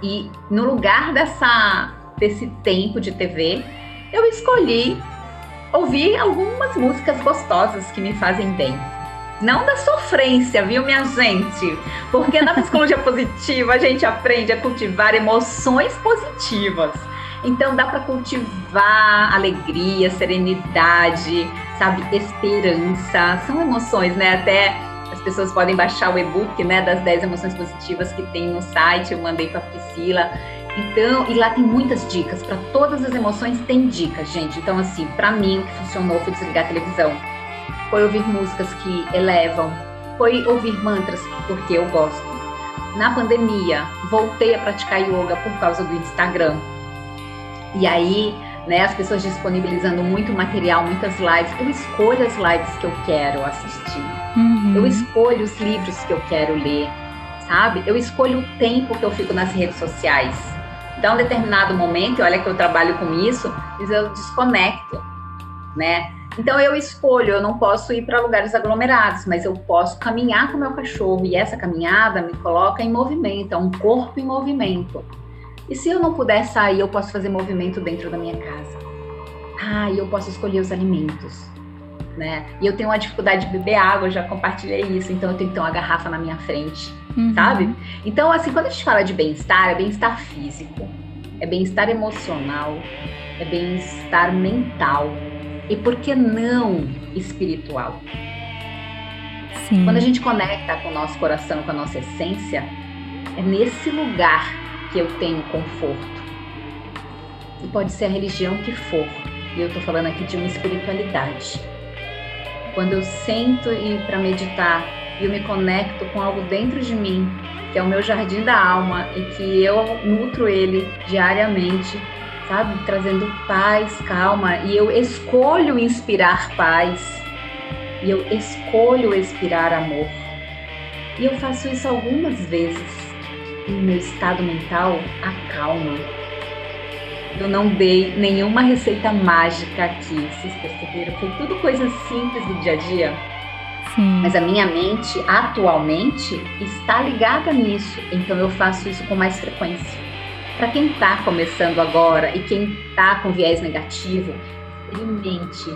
C: E no lugar dessa desse tempo de TV, eu escolhi ouvir algumas músicas gostosas que me fazem bem. Não da sofrência, viu, minha gente? Porque na psicologia positiva a gente aprende a cultivar emoções positivas. Então dá para cultivar alegria, serenidade, sabe, esperança. São emoções, né? Até as pessoas podem baixar o e-book, né, das 10 emoções positivas que tem no site. Eu mandei para Priscila. Então, e lá tem muitas dicas para todas as emoções, tem dicas, gente. Então, assim, para mim o que funcionou foi desligar a televisão, foi ouvir músicas que elevam, foi ouvir mantras porque eu gosto. Na pandemia, voltei a praticar yoga por causa do Instagram. E aí, né, as pessoas disponibilizando muito material, muitas lives. Eu escolho as lives que eu quero assistir. Uhum. Eu escolho os livros que eu quero ler, sabe? Eu escolho o tempo que eu fico nas redes sociais então, um determinado momento, olha que eu trabalho com isso, eu desconecto, né? Então eu escolho, eu não posso ir para lugares aglomerados, mas eu posso caminhar com meu cachorro e essa caminhada me coloca em movimento, é um corpo em movimento. E se eu não puder sair, eu posso fazer movimento dentro da minha casa. Ah, eu posso escolher os alimentos, né? E eu tenho uma dificuldade de beber água, eu já compartilhei isso, então eu tenho que ter uma garrafa na minha frente uhum. sabe? Então, assim, quando a gente fala de bem-estar, é bem-estar físico, é bem-estar emocional, é bem-estar mental e por que não espiritual? Sim. Quando a gente conecta com o nosso coração, com a nossa essência, é nesse lugar que eu tenho conforto. E pode ser a religião que for. E eu estou falando aqui de uma espiritualidade. Quando eu sento e para meditar e eu me conecto com algo dentro de mim, que é o meu jardim da alma e que eu nutro ele diariamente, sabe? Trazendo paz, calma, e eu escolho inspirar paz, e eu escolho expirar amor. E eu faço isso algumas vezes. e meu estado mental acalma. Eu não dei nenhuma receita mágica aqui, vocês perceberam? Foi tudo coisa simples do dia a dia. Sim. Mas a minha mente, atualmente, está ligada nisso. Então eu faço isso com mais frequência. Para quem está começando agora e quem está com viés negativo, experimente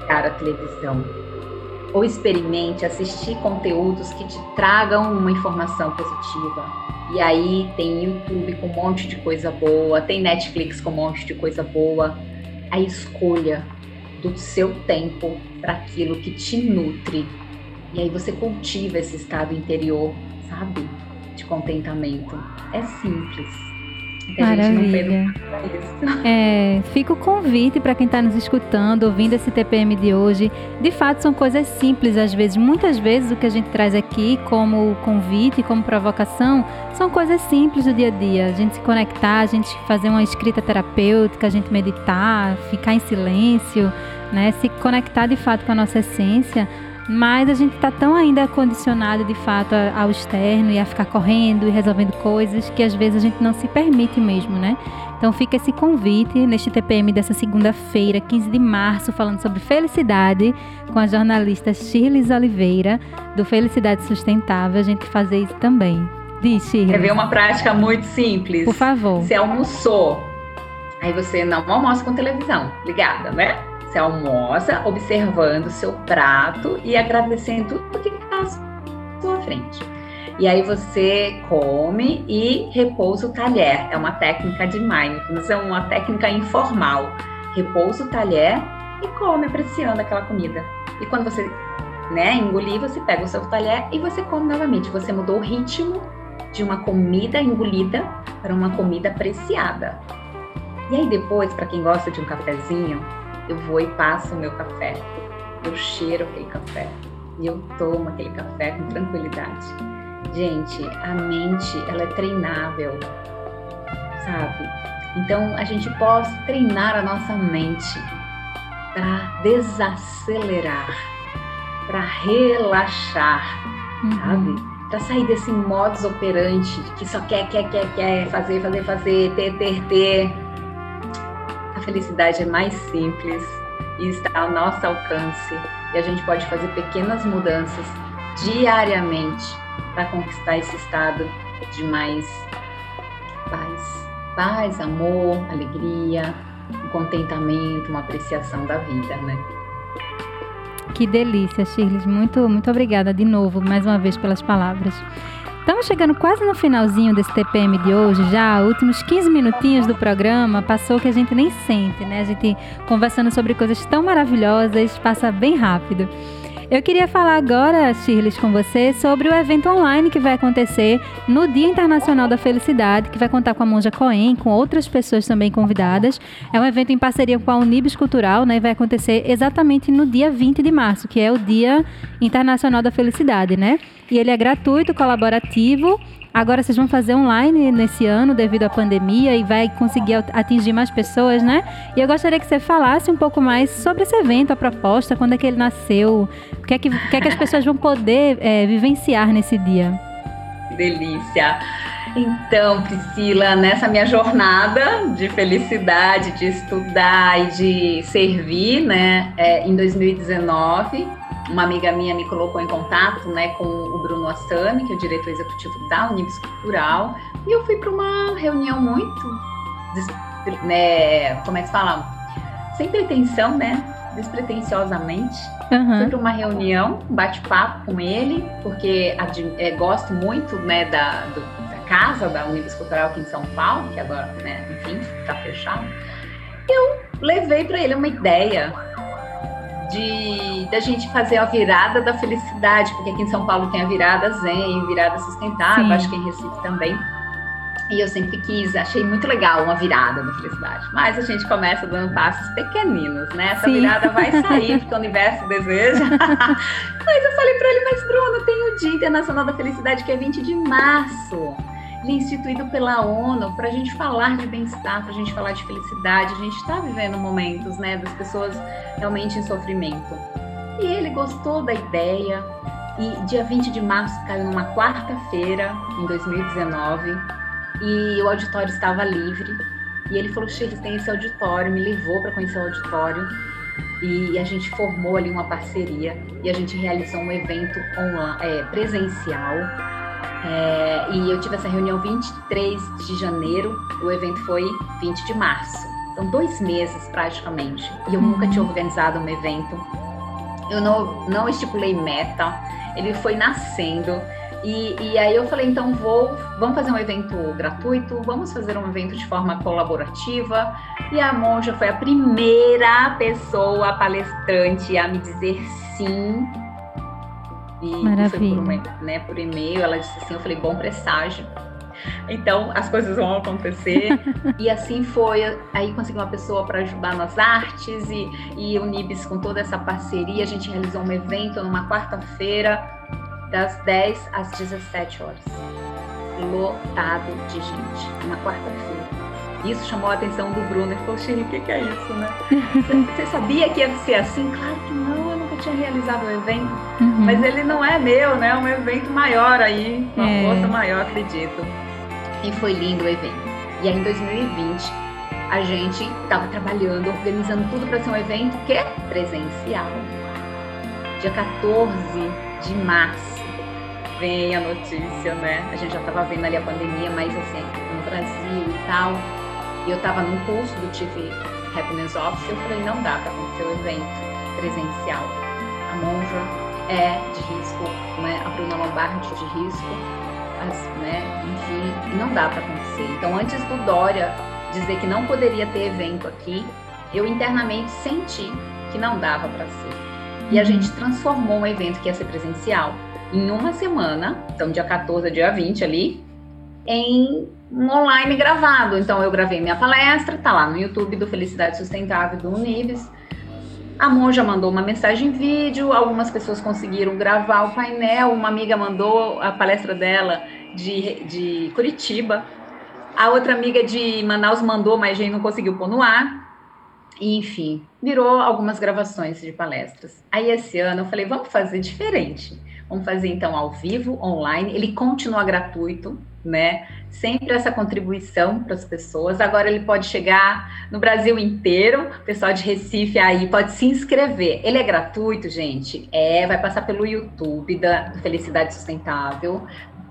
C: ligar a televisão. Ou experimente assistir conteúdos que te tragam uma informação positiva e aí tem YouTube com um monte de coisa boa, tem Netflix com um monte de coisa boa. A escolha do seu tempo para aquilo que te nutre. E aí você cultiva esse estado interior, sabe? De contentamento. É simples.
B: Maravilha. É, fica o convite para quem está nos escutando, ouvindo esse TPM de hoje. De fato, são coisas simples às vezes. Muitas vezes o que a gente traz aqui como convite, como provocação, são coisas simples do dia a dia. A gente se conectar, a gente fazer uma escrita terapêutica, a gente meditar, ficar em silêncio, né? se conectar de fato com a nossa essência mas a gente está tão ainda condicionado de fato ao externo e a ficar correndo e resolvendo coisas que às vezes a gente não se permite mesmo, né? Então fica esse convite neste TPM dessa segunda-feira, 15 de março, falando sobre felicidade com a jornalista Shirley Oliveira, do Felicidade Sustentável, a gente fazer isso também. Diz, Shirley.
C: Quer ver uma prática muito simples?
B: Por favor.
C: Você almoçou, aí você não almoça com televisão ligada, né? Você almoça observando o seu prato e agradecendo tudo que está à sua frente. E aí você come e repousa o talher. É uma técnica de mindfulness, é uma técnica informal. Repousa o talher e come apreciando aquela comida. E quando você né, engolir, você pega o seu talher e você come novamente. Você mudou o ritmo de uma comida engolida para uma comida apreciada. E aí depois, para quem gosta de um cafezinho, eu vou e passo o meu café, eu cheiro aquele café e eu tomo aquele café com tranquilidade. Gente, a mente, ela é treinável, sabe? Então, a gente pode treinar a nossa mente para desacelerar, para relaxar, uhum. sabe? Para sair desse modus operandi que só quer, quer, quer, quer, fazer, fazer, fazer, ter, ter, ter felicidade é mais simples e está ao nosso alcance e a gente pode fazer pequenas mudanças diariamente para conquistar esse estado de mais paz, paz, amor, alegria, um contentamento, uma apreciação da vida, né?
B: Que delícia, Shirley. Muito, muito obrigada de novo, mais uma vez, pelas palavras. Estamos chegando quase no finalzinho desse TPM de hoje, já últimos 15 minutinhos do programa, passou que a gente nem sente, né? A gente conversando sobre coisas tão maravilhosas, passa bem rápido. Eu queria falar agora, Shirley, com você sobre o evento online que vai acontecer no Dia Internacional da Felicidade, que vai contar com a Monja Coen, com outras pessoas também convidadas. É um evento em parceria com a Unibis Cultural, né? E vai acontecer exatamente no dia 20 de março, que é o Dia Internacional da Felicidade, né? E ele é gratuito, colaborativo Agora vocês vão fazer online nesse ano devido à pandemia e vai conseguir atingir mais pessoas, né? E eu gostaria que você falasse um pouco mais sobre esse evento, a proposta, quando é que ele nasceu, o que é que, o que, é que as pessoas vão poder é, vivenciar nesse dia.
C: Delícia! Então, Priscila, nessa minha jornada de felicidade, de estudar e de servir, né, é, em 2019, uma amiga minha me colocou em contato né, com o Bruno Assami, que é o diretor executivo da Unibis Cultural, e eu fui para uma reunião muito, né, como é que se fala? Sem pretensão, né? Despretensiosamente. Uhum. Fui para uma reunião, bate-papo com ele, porque é, gosto muito né, da, do, da casa da Unibis Cultural aqui em São Paulo, que agora, né, enfim, está fechado. Eu levei para ele uma ideia de da gente fazer a virada da felicidade, porque aqui em São Paulo tem a virada zen, virada sustentável, Sim. acho que em Recife também. E eu sempre quis, achei muito legal uma virada da felicidade. Mas a gente começa dando passos pequeninos, né? Essa Sim. virada vai sair, porque o universo deseja. mas eu falei para ele, mas Bruno, tem o Dia Internacional da Felicidade, que é 20 de março instituído pela ONU para a gente falar de bem-estar, para a gente falar de felicidade. A gente está vivendo momentos, né, das pessoas realmente em sofrimento. E ele gostou da ideia, E dia 20 de março caiu numa quarta-feira, em 2019, e o auditório estava livre. E ele falou: Shirley, tem esse auditório, me levou para conhecer o auditório. E a gente formou ali uma parceria e a gente realizou um evento online, é, presencial. É, e eu tive essa reunião 23 de janeiro, o evento foi 20 de março. Então, dois meses praticamente. E eu nunca tinha organizado um evento. Eu não, não estipulei meta, ele foi nascendo. E, e, aí eu falei, então vou, vamos fazer um evento gratuito, vamos fazer um evento de forma colaborativa. E a Monja foi a primeira pessoa palestrante a me dizer sim. E Maravilha. foi por, né, por e-mail, ela disse assim, eu falei, bom presságio. Então as coisas vão acontecer. e assim foi. Aí consegui uma pessoa para ajudar nas artes e, e o Nibis com toda essa parceria. A gente realizou um evento numa quarta-feira das 10 às 17 horas. Lotado de gente, uma quarta-feira. Isso chamou a atenção do Bruno. Ele falou, Xiri, o que, que é isso, né? Você sabia que ia ser assim? Claro que não, nunca tinha realizado um evento. Uhum. Mas ele não é meu, né? É um evento maior aí, uma é. força maior, acredito. E foi lindo o evento. E aí, em 2020, a gente estava trabalhando, organizando tudo para ser um evento que é presencial. Dia 14 de março vem a notícia, né? A gente já estava vendo ali a pandemia, mas assim, no Brasil e tal. E eu estava num curso do Chief Happiness Office, eu falei, não dá para acontecer o evento presencial. Monja é de risco, né? A Bruna Lombardi de risco, as, né? Enfim, não dá para acontecer. Então, antes do Dória dizer que não poderia ter evento aqui, eu internamente senti que não dava para ser. E a uhum. gente transformou um evento que ia ser presencial em uma semana, então dia 14 dia 20 ali, em um online gravado. Então eu gravei minha palestra, tá lá no YouTube do Felicidade Sustentável do Unives. A monja mandou uma mensagem em vídeo, algumas pessoas conseguiram gravar o painel, uma amiga mandou a palestra dela de, de Curitiba, a outra amiga de Manaus mandou, mas a gente não conseguiu pôr no ar. enfim, virou algumas gravações de palestras. Aí esse ano eu falei, vamos fazer diferente. Vamos fazer então ao vivo, online. Ele continua gratuito, né? Sempre essa contribuição para as pessoas. Agora ele pode chegar no Brasil inteiro. O pessoal de Recife aí pode se inscrever. Ele é gratuito, gente. É, vai passar pelo YouTube da Felicidade Sustentável,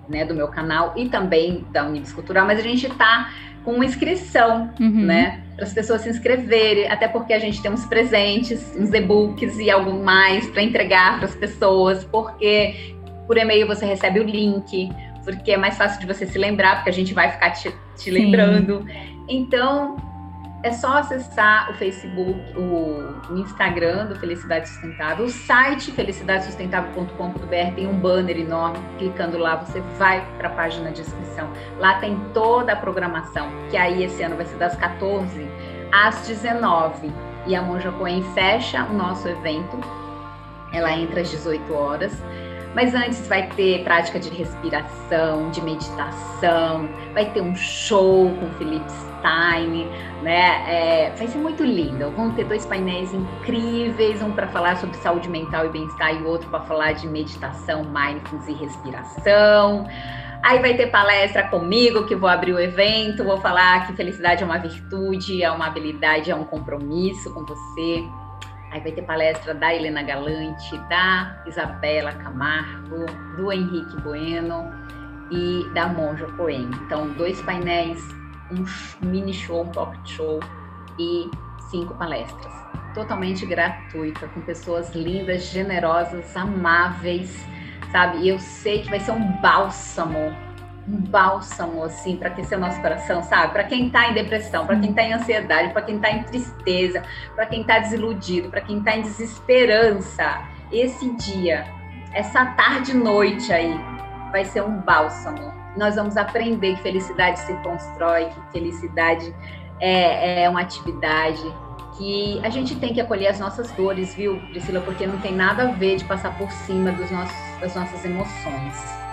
C: né, do meu canal e também da Unibis Cultural, mas a gente está com inscrição, uhum. né? Para as pessoas se inscreverem, até porque a gente tem uns presentes, uns e-books e algo mais para entregar para as pessoas, porque por e-mail você recebe o link, porque é mais fácil de você se lembrar, porque a gente vai ficar te, te lembrando. Então, é só acessar o Facebook, o, Instagram do Felicidade Sustentável, o site felicidadesustentável.com.br tem um banner enorme, clicando lá você vai para a página de inscrição. Lá tem toda a programação, que aí esse ano vai ser das 14 às 19 e a Monja Coen fecha o nosso evento. Ela entra às 18 horas. Mas antes vai ter prática de respiração, de meditação, vai ter um show com Felipe Stein, né? É, vai ser muito lindo. Vão ter dois painéis incríveis, um para falar sobre saúde mental e bem-estar e outro para falar de meditação, mindfulness e respiração. Aí vai ter palestra comigo, que vou abrir o evento, vou falar que felicidade é uma virtude, é uma habilidade, é um compromisso com você. Aí vai ter palestra da Helena Galante, da Isabela Camargo, do Henrique Bueno e da Monja Coen. Então, dois painéis, um mini show, um pocket show e cinco palestras. Totalmente gratuita, com pessoas lindas, generosas, amáveis, sabe? E eu sei que vai ser um bálsamo um bálsamo assim para aquecer o nosso coração, sabe? Para quem está em depressão, para quem está em ansiedade, para quem está em tristeza, para quem está desiludido, para quem está em desesperança. Esse dia, essa tarde noite aí, vai ser um bálsamo. Nós vamos aprender que felicidade se constrói, que felicidade é, é uma atividade, que a gente tem que acolher as nossas dores, viu, Priscila? Porque não tem nada a ver de passar por cima dos nossos, das nossas emoções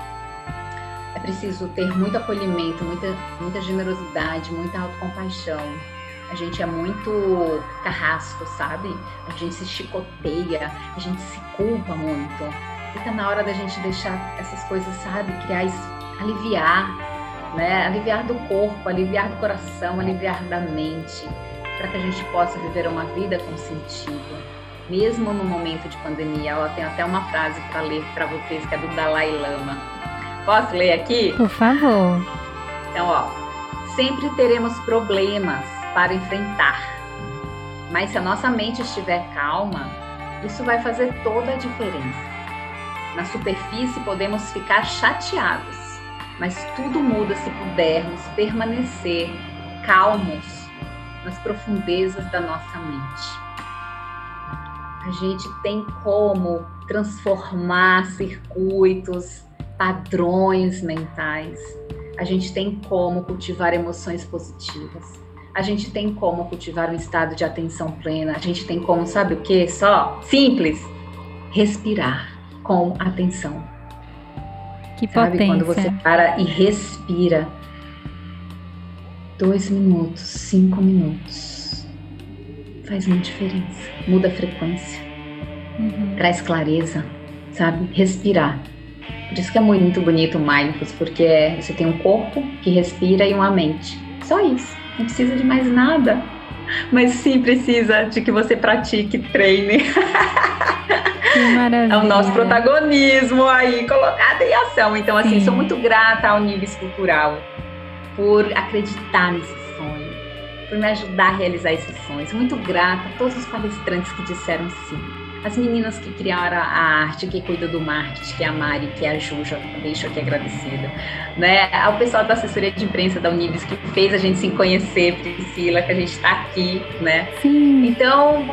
C: é preciso ter muito acolhimento, muita, muita generosidade, muita autocompaixão. A gente é muito carrasco, sabe? A gente se chicoteia, a gente se culpa muito. E tá na hora da gente deixar essas coisas, sabe, criar, aliviar, né? Aliviar do corpo, aliviar do coração, aliviar da mente, para que a gente possa viver uma vida com sentido. Mesmo no momento de pandemia, ela tem até uma frase para ler para vocês que é do Dalai Lama. Posso ler aqui?
B: Por favor.
C: Então, ó, sempre teremos problemas para enfrentar. Mas se a nossa mente estiver calma, isso vai fazer toda a diferença. Na superfície podemos ficar chateados, mas tudo muda se pudermos permanecer calmos nas profundezas da nossa mente. A gente tem como transformar circuitos, padrões mentais. A gente tem como cultivar emoções positivas. A gente tem como cultivar um estado de atenção plena. A gente tem como, sabe o que? Só simples, respirar com atenção.
B: Que
C: Sabe
B: potência.
C: quando você para e respira? Dois minutos, cinco minutos. Faz uma diferença. Muda a frequência.
B: Uhum.
C: Traz clareza, sabe? Respirar. Por isso que é muito bonito o Mindfulness, porque é, você tem um corpo que respira e uma mente. Só isso. Não precisa de mais nada. Mas sim precisa de que você pratique, treine.
B: Que maravilha.
C: É o nosso protagonismo aí colocado em ação. Então, assim,
B: Sim.
C: sou muito grata ao Níveis Cultural por acreditar nesse sonho, por me ajudar a realizar esses sonhos. Muito grata a todos os palestrantes que disseram sim. As meninas que criaram a arte, que cuida do marketing, que é a Mari, que é a Juja, deixo aqui agradecida. Né? Ao pessoal da assessoria de imprensa da Unives, que fez a gente se conhecer, Priscila, que a gente está aqui, né?
B: Sim,
C: Então,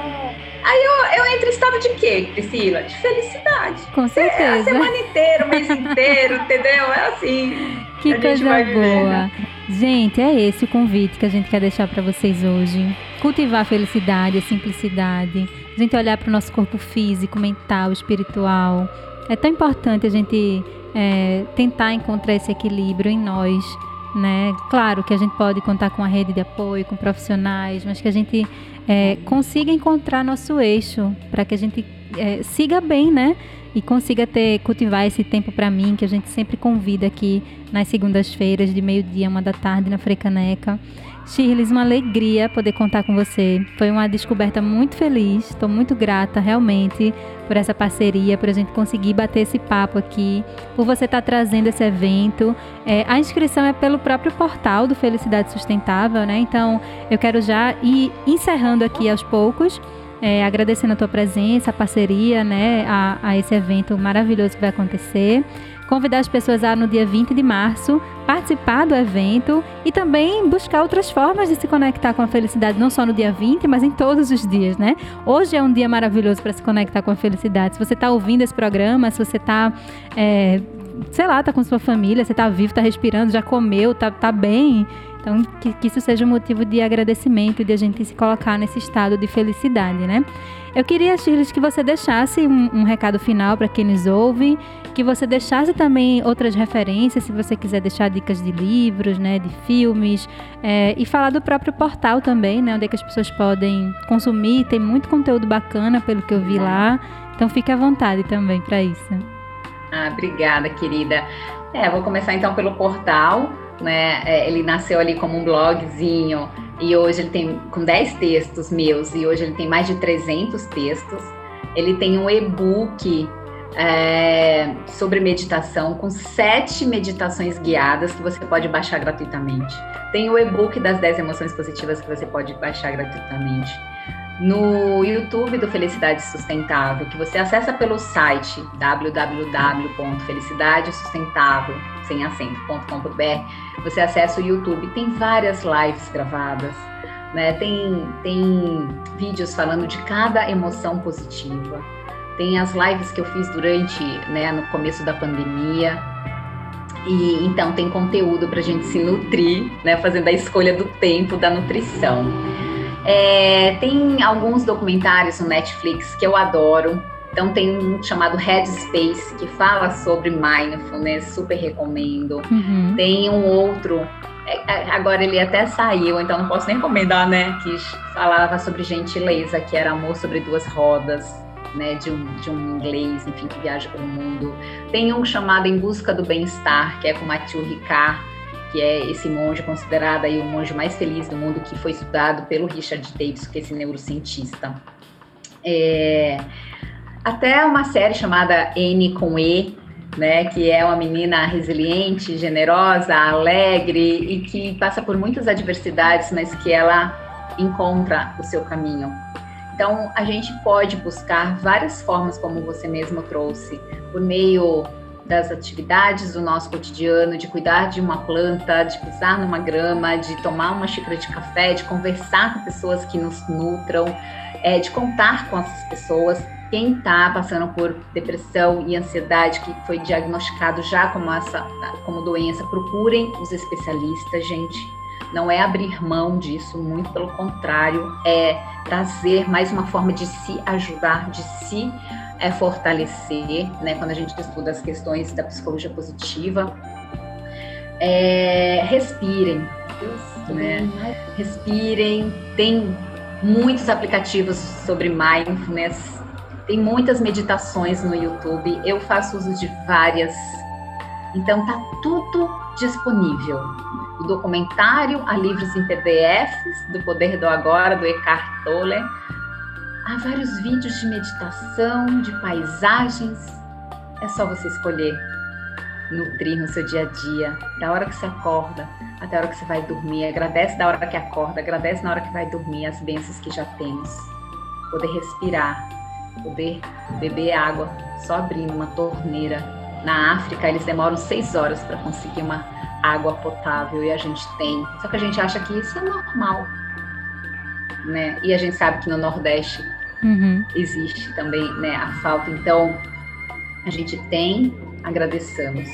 C: aí eu, eu entro em estado de quê, Priscila? De felicidade.
B: com
C: É a
B: certeza.
C: semana inteira, o mês inteiro, entendeu? É assim.
B: Que
C: a gente
B: coisa
C: vivendo.
B: boa. Gente, é esse o convite que a gente quer deixar para vocês hoje. Cultivar a felicidade, a simplicidade. A gente olhar para o nosso corpo físico, mental, espiritual. É tão importante a gente é, tentar encontrar esse equilíbrio em nós, né? Claro que a gente pode contar com a rede de apoio, com profissionais, mas que a gente é, consiga encontrar nosso eixo para que a gente é, siga bem, né? E consiga ter cultivar esse tempo para mim que a gente sempre convida aqui nas segundas-feiras de meio-dia, uma da tarde na Frecaneca. Shirley, uma alegria poder contar com você. Foi uma descoberta muito feliz. Estou muito grata realmente por essa parceria, por a gente conseguir bater esse papo aqui, por você estar trazendo esse evento. É, a inscrição é pelo próprio portal do Felicidade Sustentável, né? Então eu quero já ir encerrando aqui aos poucos. É, agradecendo a tua presença, a parceria, né, a, a esse evento maravilhoso que vai acontecer. Convidar as pessoas a, no dia 20 de março, participar do evento e também buscar outras formas de se conectar com a felicidade, não só no dia 20, mas em todos os dias, né? Hoje é um dia maravilhoso para se conectar com a felicidade. Se você está ouvindo esse programa, se você está, é, sei lá, tá com sua família, você está vivo, está respirando, já comeu, tá, tá bem. Então, que, que isso seja um motivo de agradecimento e de a gente se colocar nesse estado de felicidade, né? Eu queria, Shirley, que você deixasse um, um recado final para quem nos ouve, que você deixasse também outras referências, se você quiser deixar dicas de livros, né, de filmes, é, e falar do próprio portal também, né, onde é que as pessoas podem consumir. Tem muito conteúdo bacana, pelo que eu vi lá. Então, fique à vontade também para isso.
C: Ah, obrigada, querida. É, vou começar então pelo portal, né? É, ele nasceu ali como um blogzinho e hoje ele tem com 10 textos meus e hoje ele tem mais de 300 textos. Ele tem um e-book é, sobre meditação com sete meditações guiadas que você pode baixar gratuitamente. Tem o e-book das 10 emoções positivas que você pode baixar gratuitamente no YouTube do Felicidade Sustentável, que você acessa pelo site www.felicidadesustentável, sem acento.com.br. Você acessa o YouTube, tem várias lives gravadas, né? Tem, tem vídeos falando de cada emoção positiva. Tem as lives que eu fiz durante, né, no começo da pandemia. E então tem conteúdo para a gente se nutrir, né, fazendo a escolha do tempo da nutrição. É, tem alguns documentários no Netflix que eu adoro. Então tem um chamado Headspace que fala sobre mindfulness, super recomendo.
B: Uhum.
C: Tem um outro, é, agora ele até saiu, então não posso nem recomendar, né? Que falava sobre gentileza, que era amor sobre duas rodas, né, de um, de um inglês, enfim, que viaja pelo mundo. Tem um chamado Em Busca do Bem-Estar, que é com Mathieu Ricard, que é esse monge considerado aí o monge mais feliz do mundo, que foi estudado pelo Richard Davidson, que é esse neurocientista. É, até uma série chamada N com E, né, que é uma menina resiliente, generosa, alegre e que passa por muitas adversidades, mas que ela encontra o seu caminho. Então, a gente pode buscar várias formas, como você mesmo trouxe, por meio das atividades do nosso cotidiano, de cuidar de uma planta, de pisar numa grama, de tomar uma xícara de café, de conversar com pessoas que nos nutram, é, de contar com essas pessoas. Quem está passando por depressão e ansiedade, que foi diagnosticado já como, essa, como doença, procurem os especialistas, gente. Não é abrir mão disso, muito pelo contrário, é trazer mais uma forma de se ajudar, de se é, fortalecer, né? Quando a gente estuda as questões da psicologia positiva, é, respirem, né? Respirem. Tem muitos aplicativos sobre mindfulness, tem muitas meditações no YouTube. Eu faço uso de várias. Então tá tudo disponível. O documentário, há livros em PDFs do Poder do Agora, do Eckhart Tolle. Há vários vídeos de meditação, de paisagens. É só você escolher nutrir no seu dia a dia, da hora que você acorda até a hora que você vai dormir. Agradece da hora que acorda, agradece na hora que vai dormir as bênçãos que já temos. Poder respirar, poder beber água só abrindo uma torneira. Na África, eles demoram seis horas para conseguir uma água potável e a gente tem. Só que a gente acha que isso é normal. Né? E a gente sabe que no Nordeste uhum. existe também né, a falta. Então, a gente tem agradeçamos.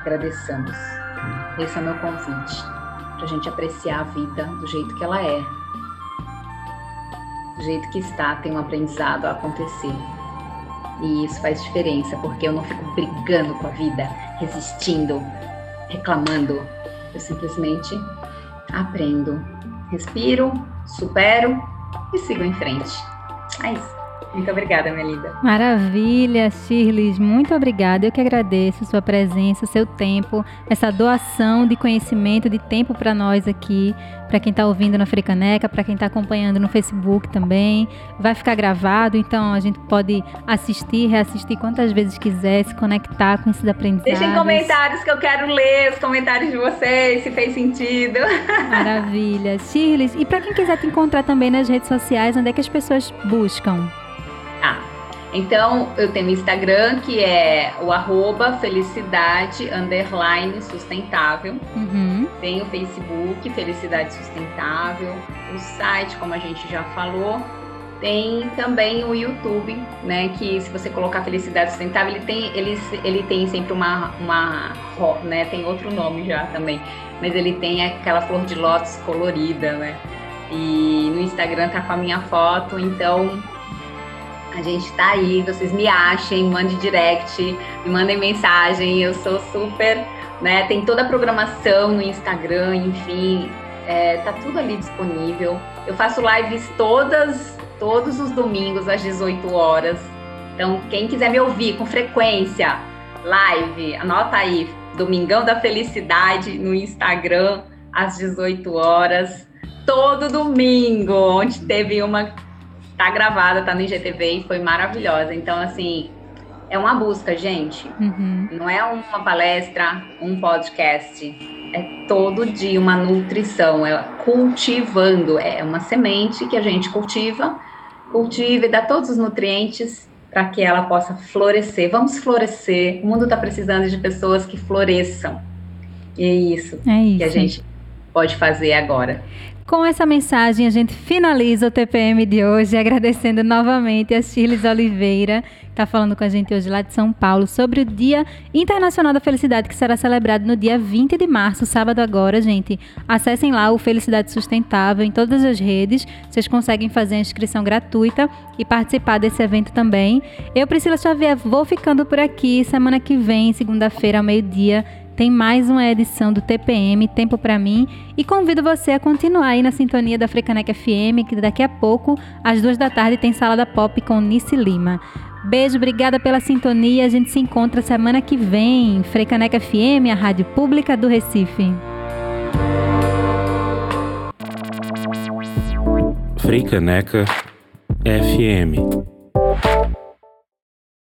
C: Agradeçamos. Esse é o meu convite para a gente apreciar a vida do jeito que ela é. Do jeito que está, tem um aprendizado a acontecer. E isso faz diferença, porque eu não fico brigando com a vida, resistindo, reclamando. Eu simplesmente aprendo, respiro, supero e sigo em frente. É isso. Muito obrigada, minha linda.
B: Maravilha, Shirley. Muito obrigada. Eu que agradeço sua presença, seu tempo, essa doação de conhecimento, de tempo para nós aqui, para quem está ouvindo na Frecaneca, para quem está acompanhando no Facebook também. Vai ficar gravado, então a gente pode assistir, reassistir quantas vezes quiser, se conectar com esses aprendizados.
C: Deixem comentários que eu quero ler os comentários de vocês, se fez sentido.
B: Maravilha. Shirley, e para quem quiser te encontrar também nas redes sociais, onde é que as pessoas buscam?
C: Ah, então eu tenho o Instagram que é o arroba felicidade underline sustentável. Uhum. Tem o Facebook Felicidade Sustentável, o site, como a gente já falou. Tem também o YouTube, né? Que se você colocar Felicidade Sustentável, ele tem, ele, ele tem sempre uma, uma, né? Tem outro nome já também, mas ele tem aquela flor de lótus colorida, né? E no Instagram tá com a minha foto, então a gente tá aí, vocês me achem, mandem direct, me mandem mensagem, eu sou super, né? Tem toda a programação no Instagram, enfim, é, tá tudo ali disponível. Eu faço lives todas, todos os domingos às 18 horas. Então, quem quiser me ouvir com frequência, live, anota aí, Domingão da Felicidade no Instagram às 18 horas, todo domingo, onde teve uma tá gravada, tá no IGTV e foi maravilhosa. Então, assim, é uma busca, gente. Uhum. Não é uma palestra, um podcast. É todo dia uma nutrição, é cultivando. É uma semente que a gente cultiva, cultiva e dá todos os nutrientes para que ela possa florescer. Vamos florescer. O mundo está precisando de pessoas que floresçam. E é isso, é isso. que a gente pode fazer agora.
B: Com essa mensagem, a gente finaliza o TPM de hoje, agradecendo novamente a Shirley Oliveira, que está falando com a gente hoje lá de São Paulo, sobre o Dia Internacional da Felicidade, que será celebrado no dia 20 de março, sábado agora, gente. Acessem lá o Felicidade Sustentável em todas as redes. Vocês conseguem fazer a inscrição gratuita e participar desse evento também. Eu, Priscila Xavier, vou ficando por aqui. Semana que vem, segunda-feira, ao meio-dia, tem mais uma edição do TPM, Tempo para mim, e convido você a continuar aí na sintonia da Frecaneca FM, que daqui a pouco, às duas da tarde, tem Salada Pop com Nice Lima. Beijo, obrigada pela sintonia. A gente se encontra semana que vem. Freicaneca FM, a rádio pública do Recife.
A: Freicaneca FM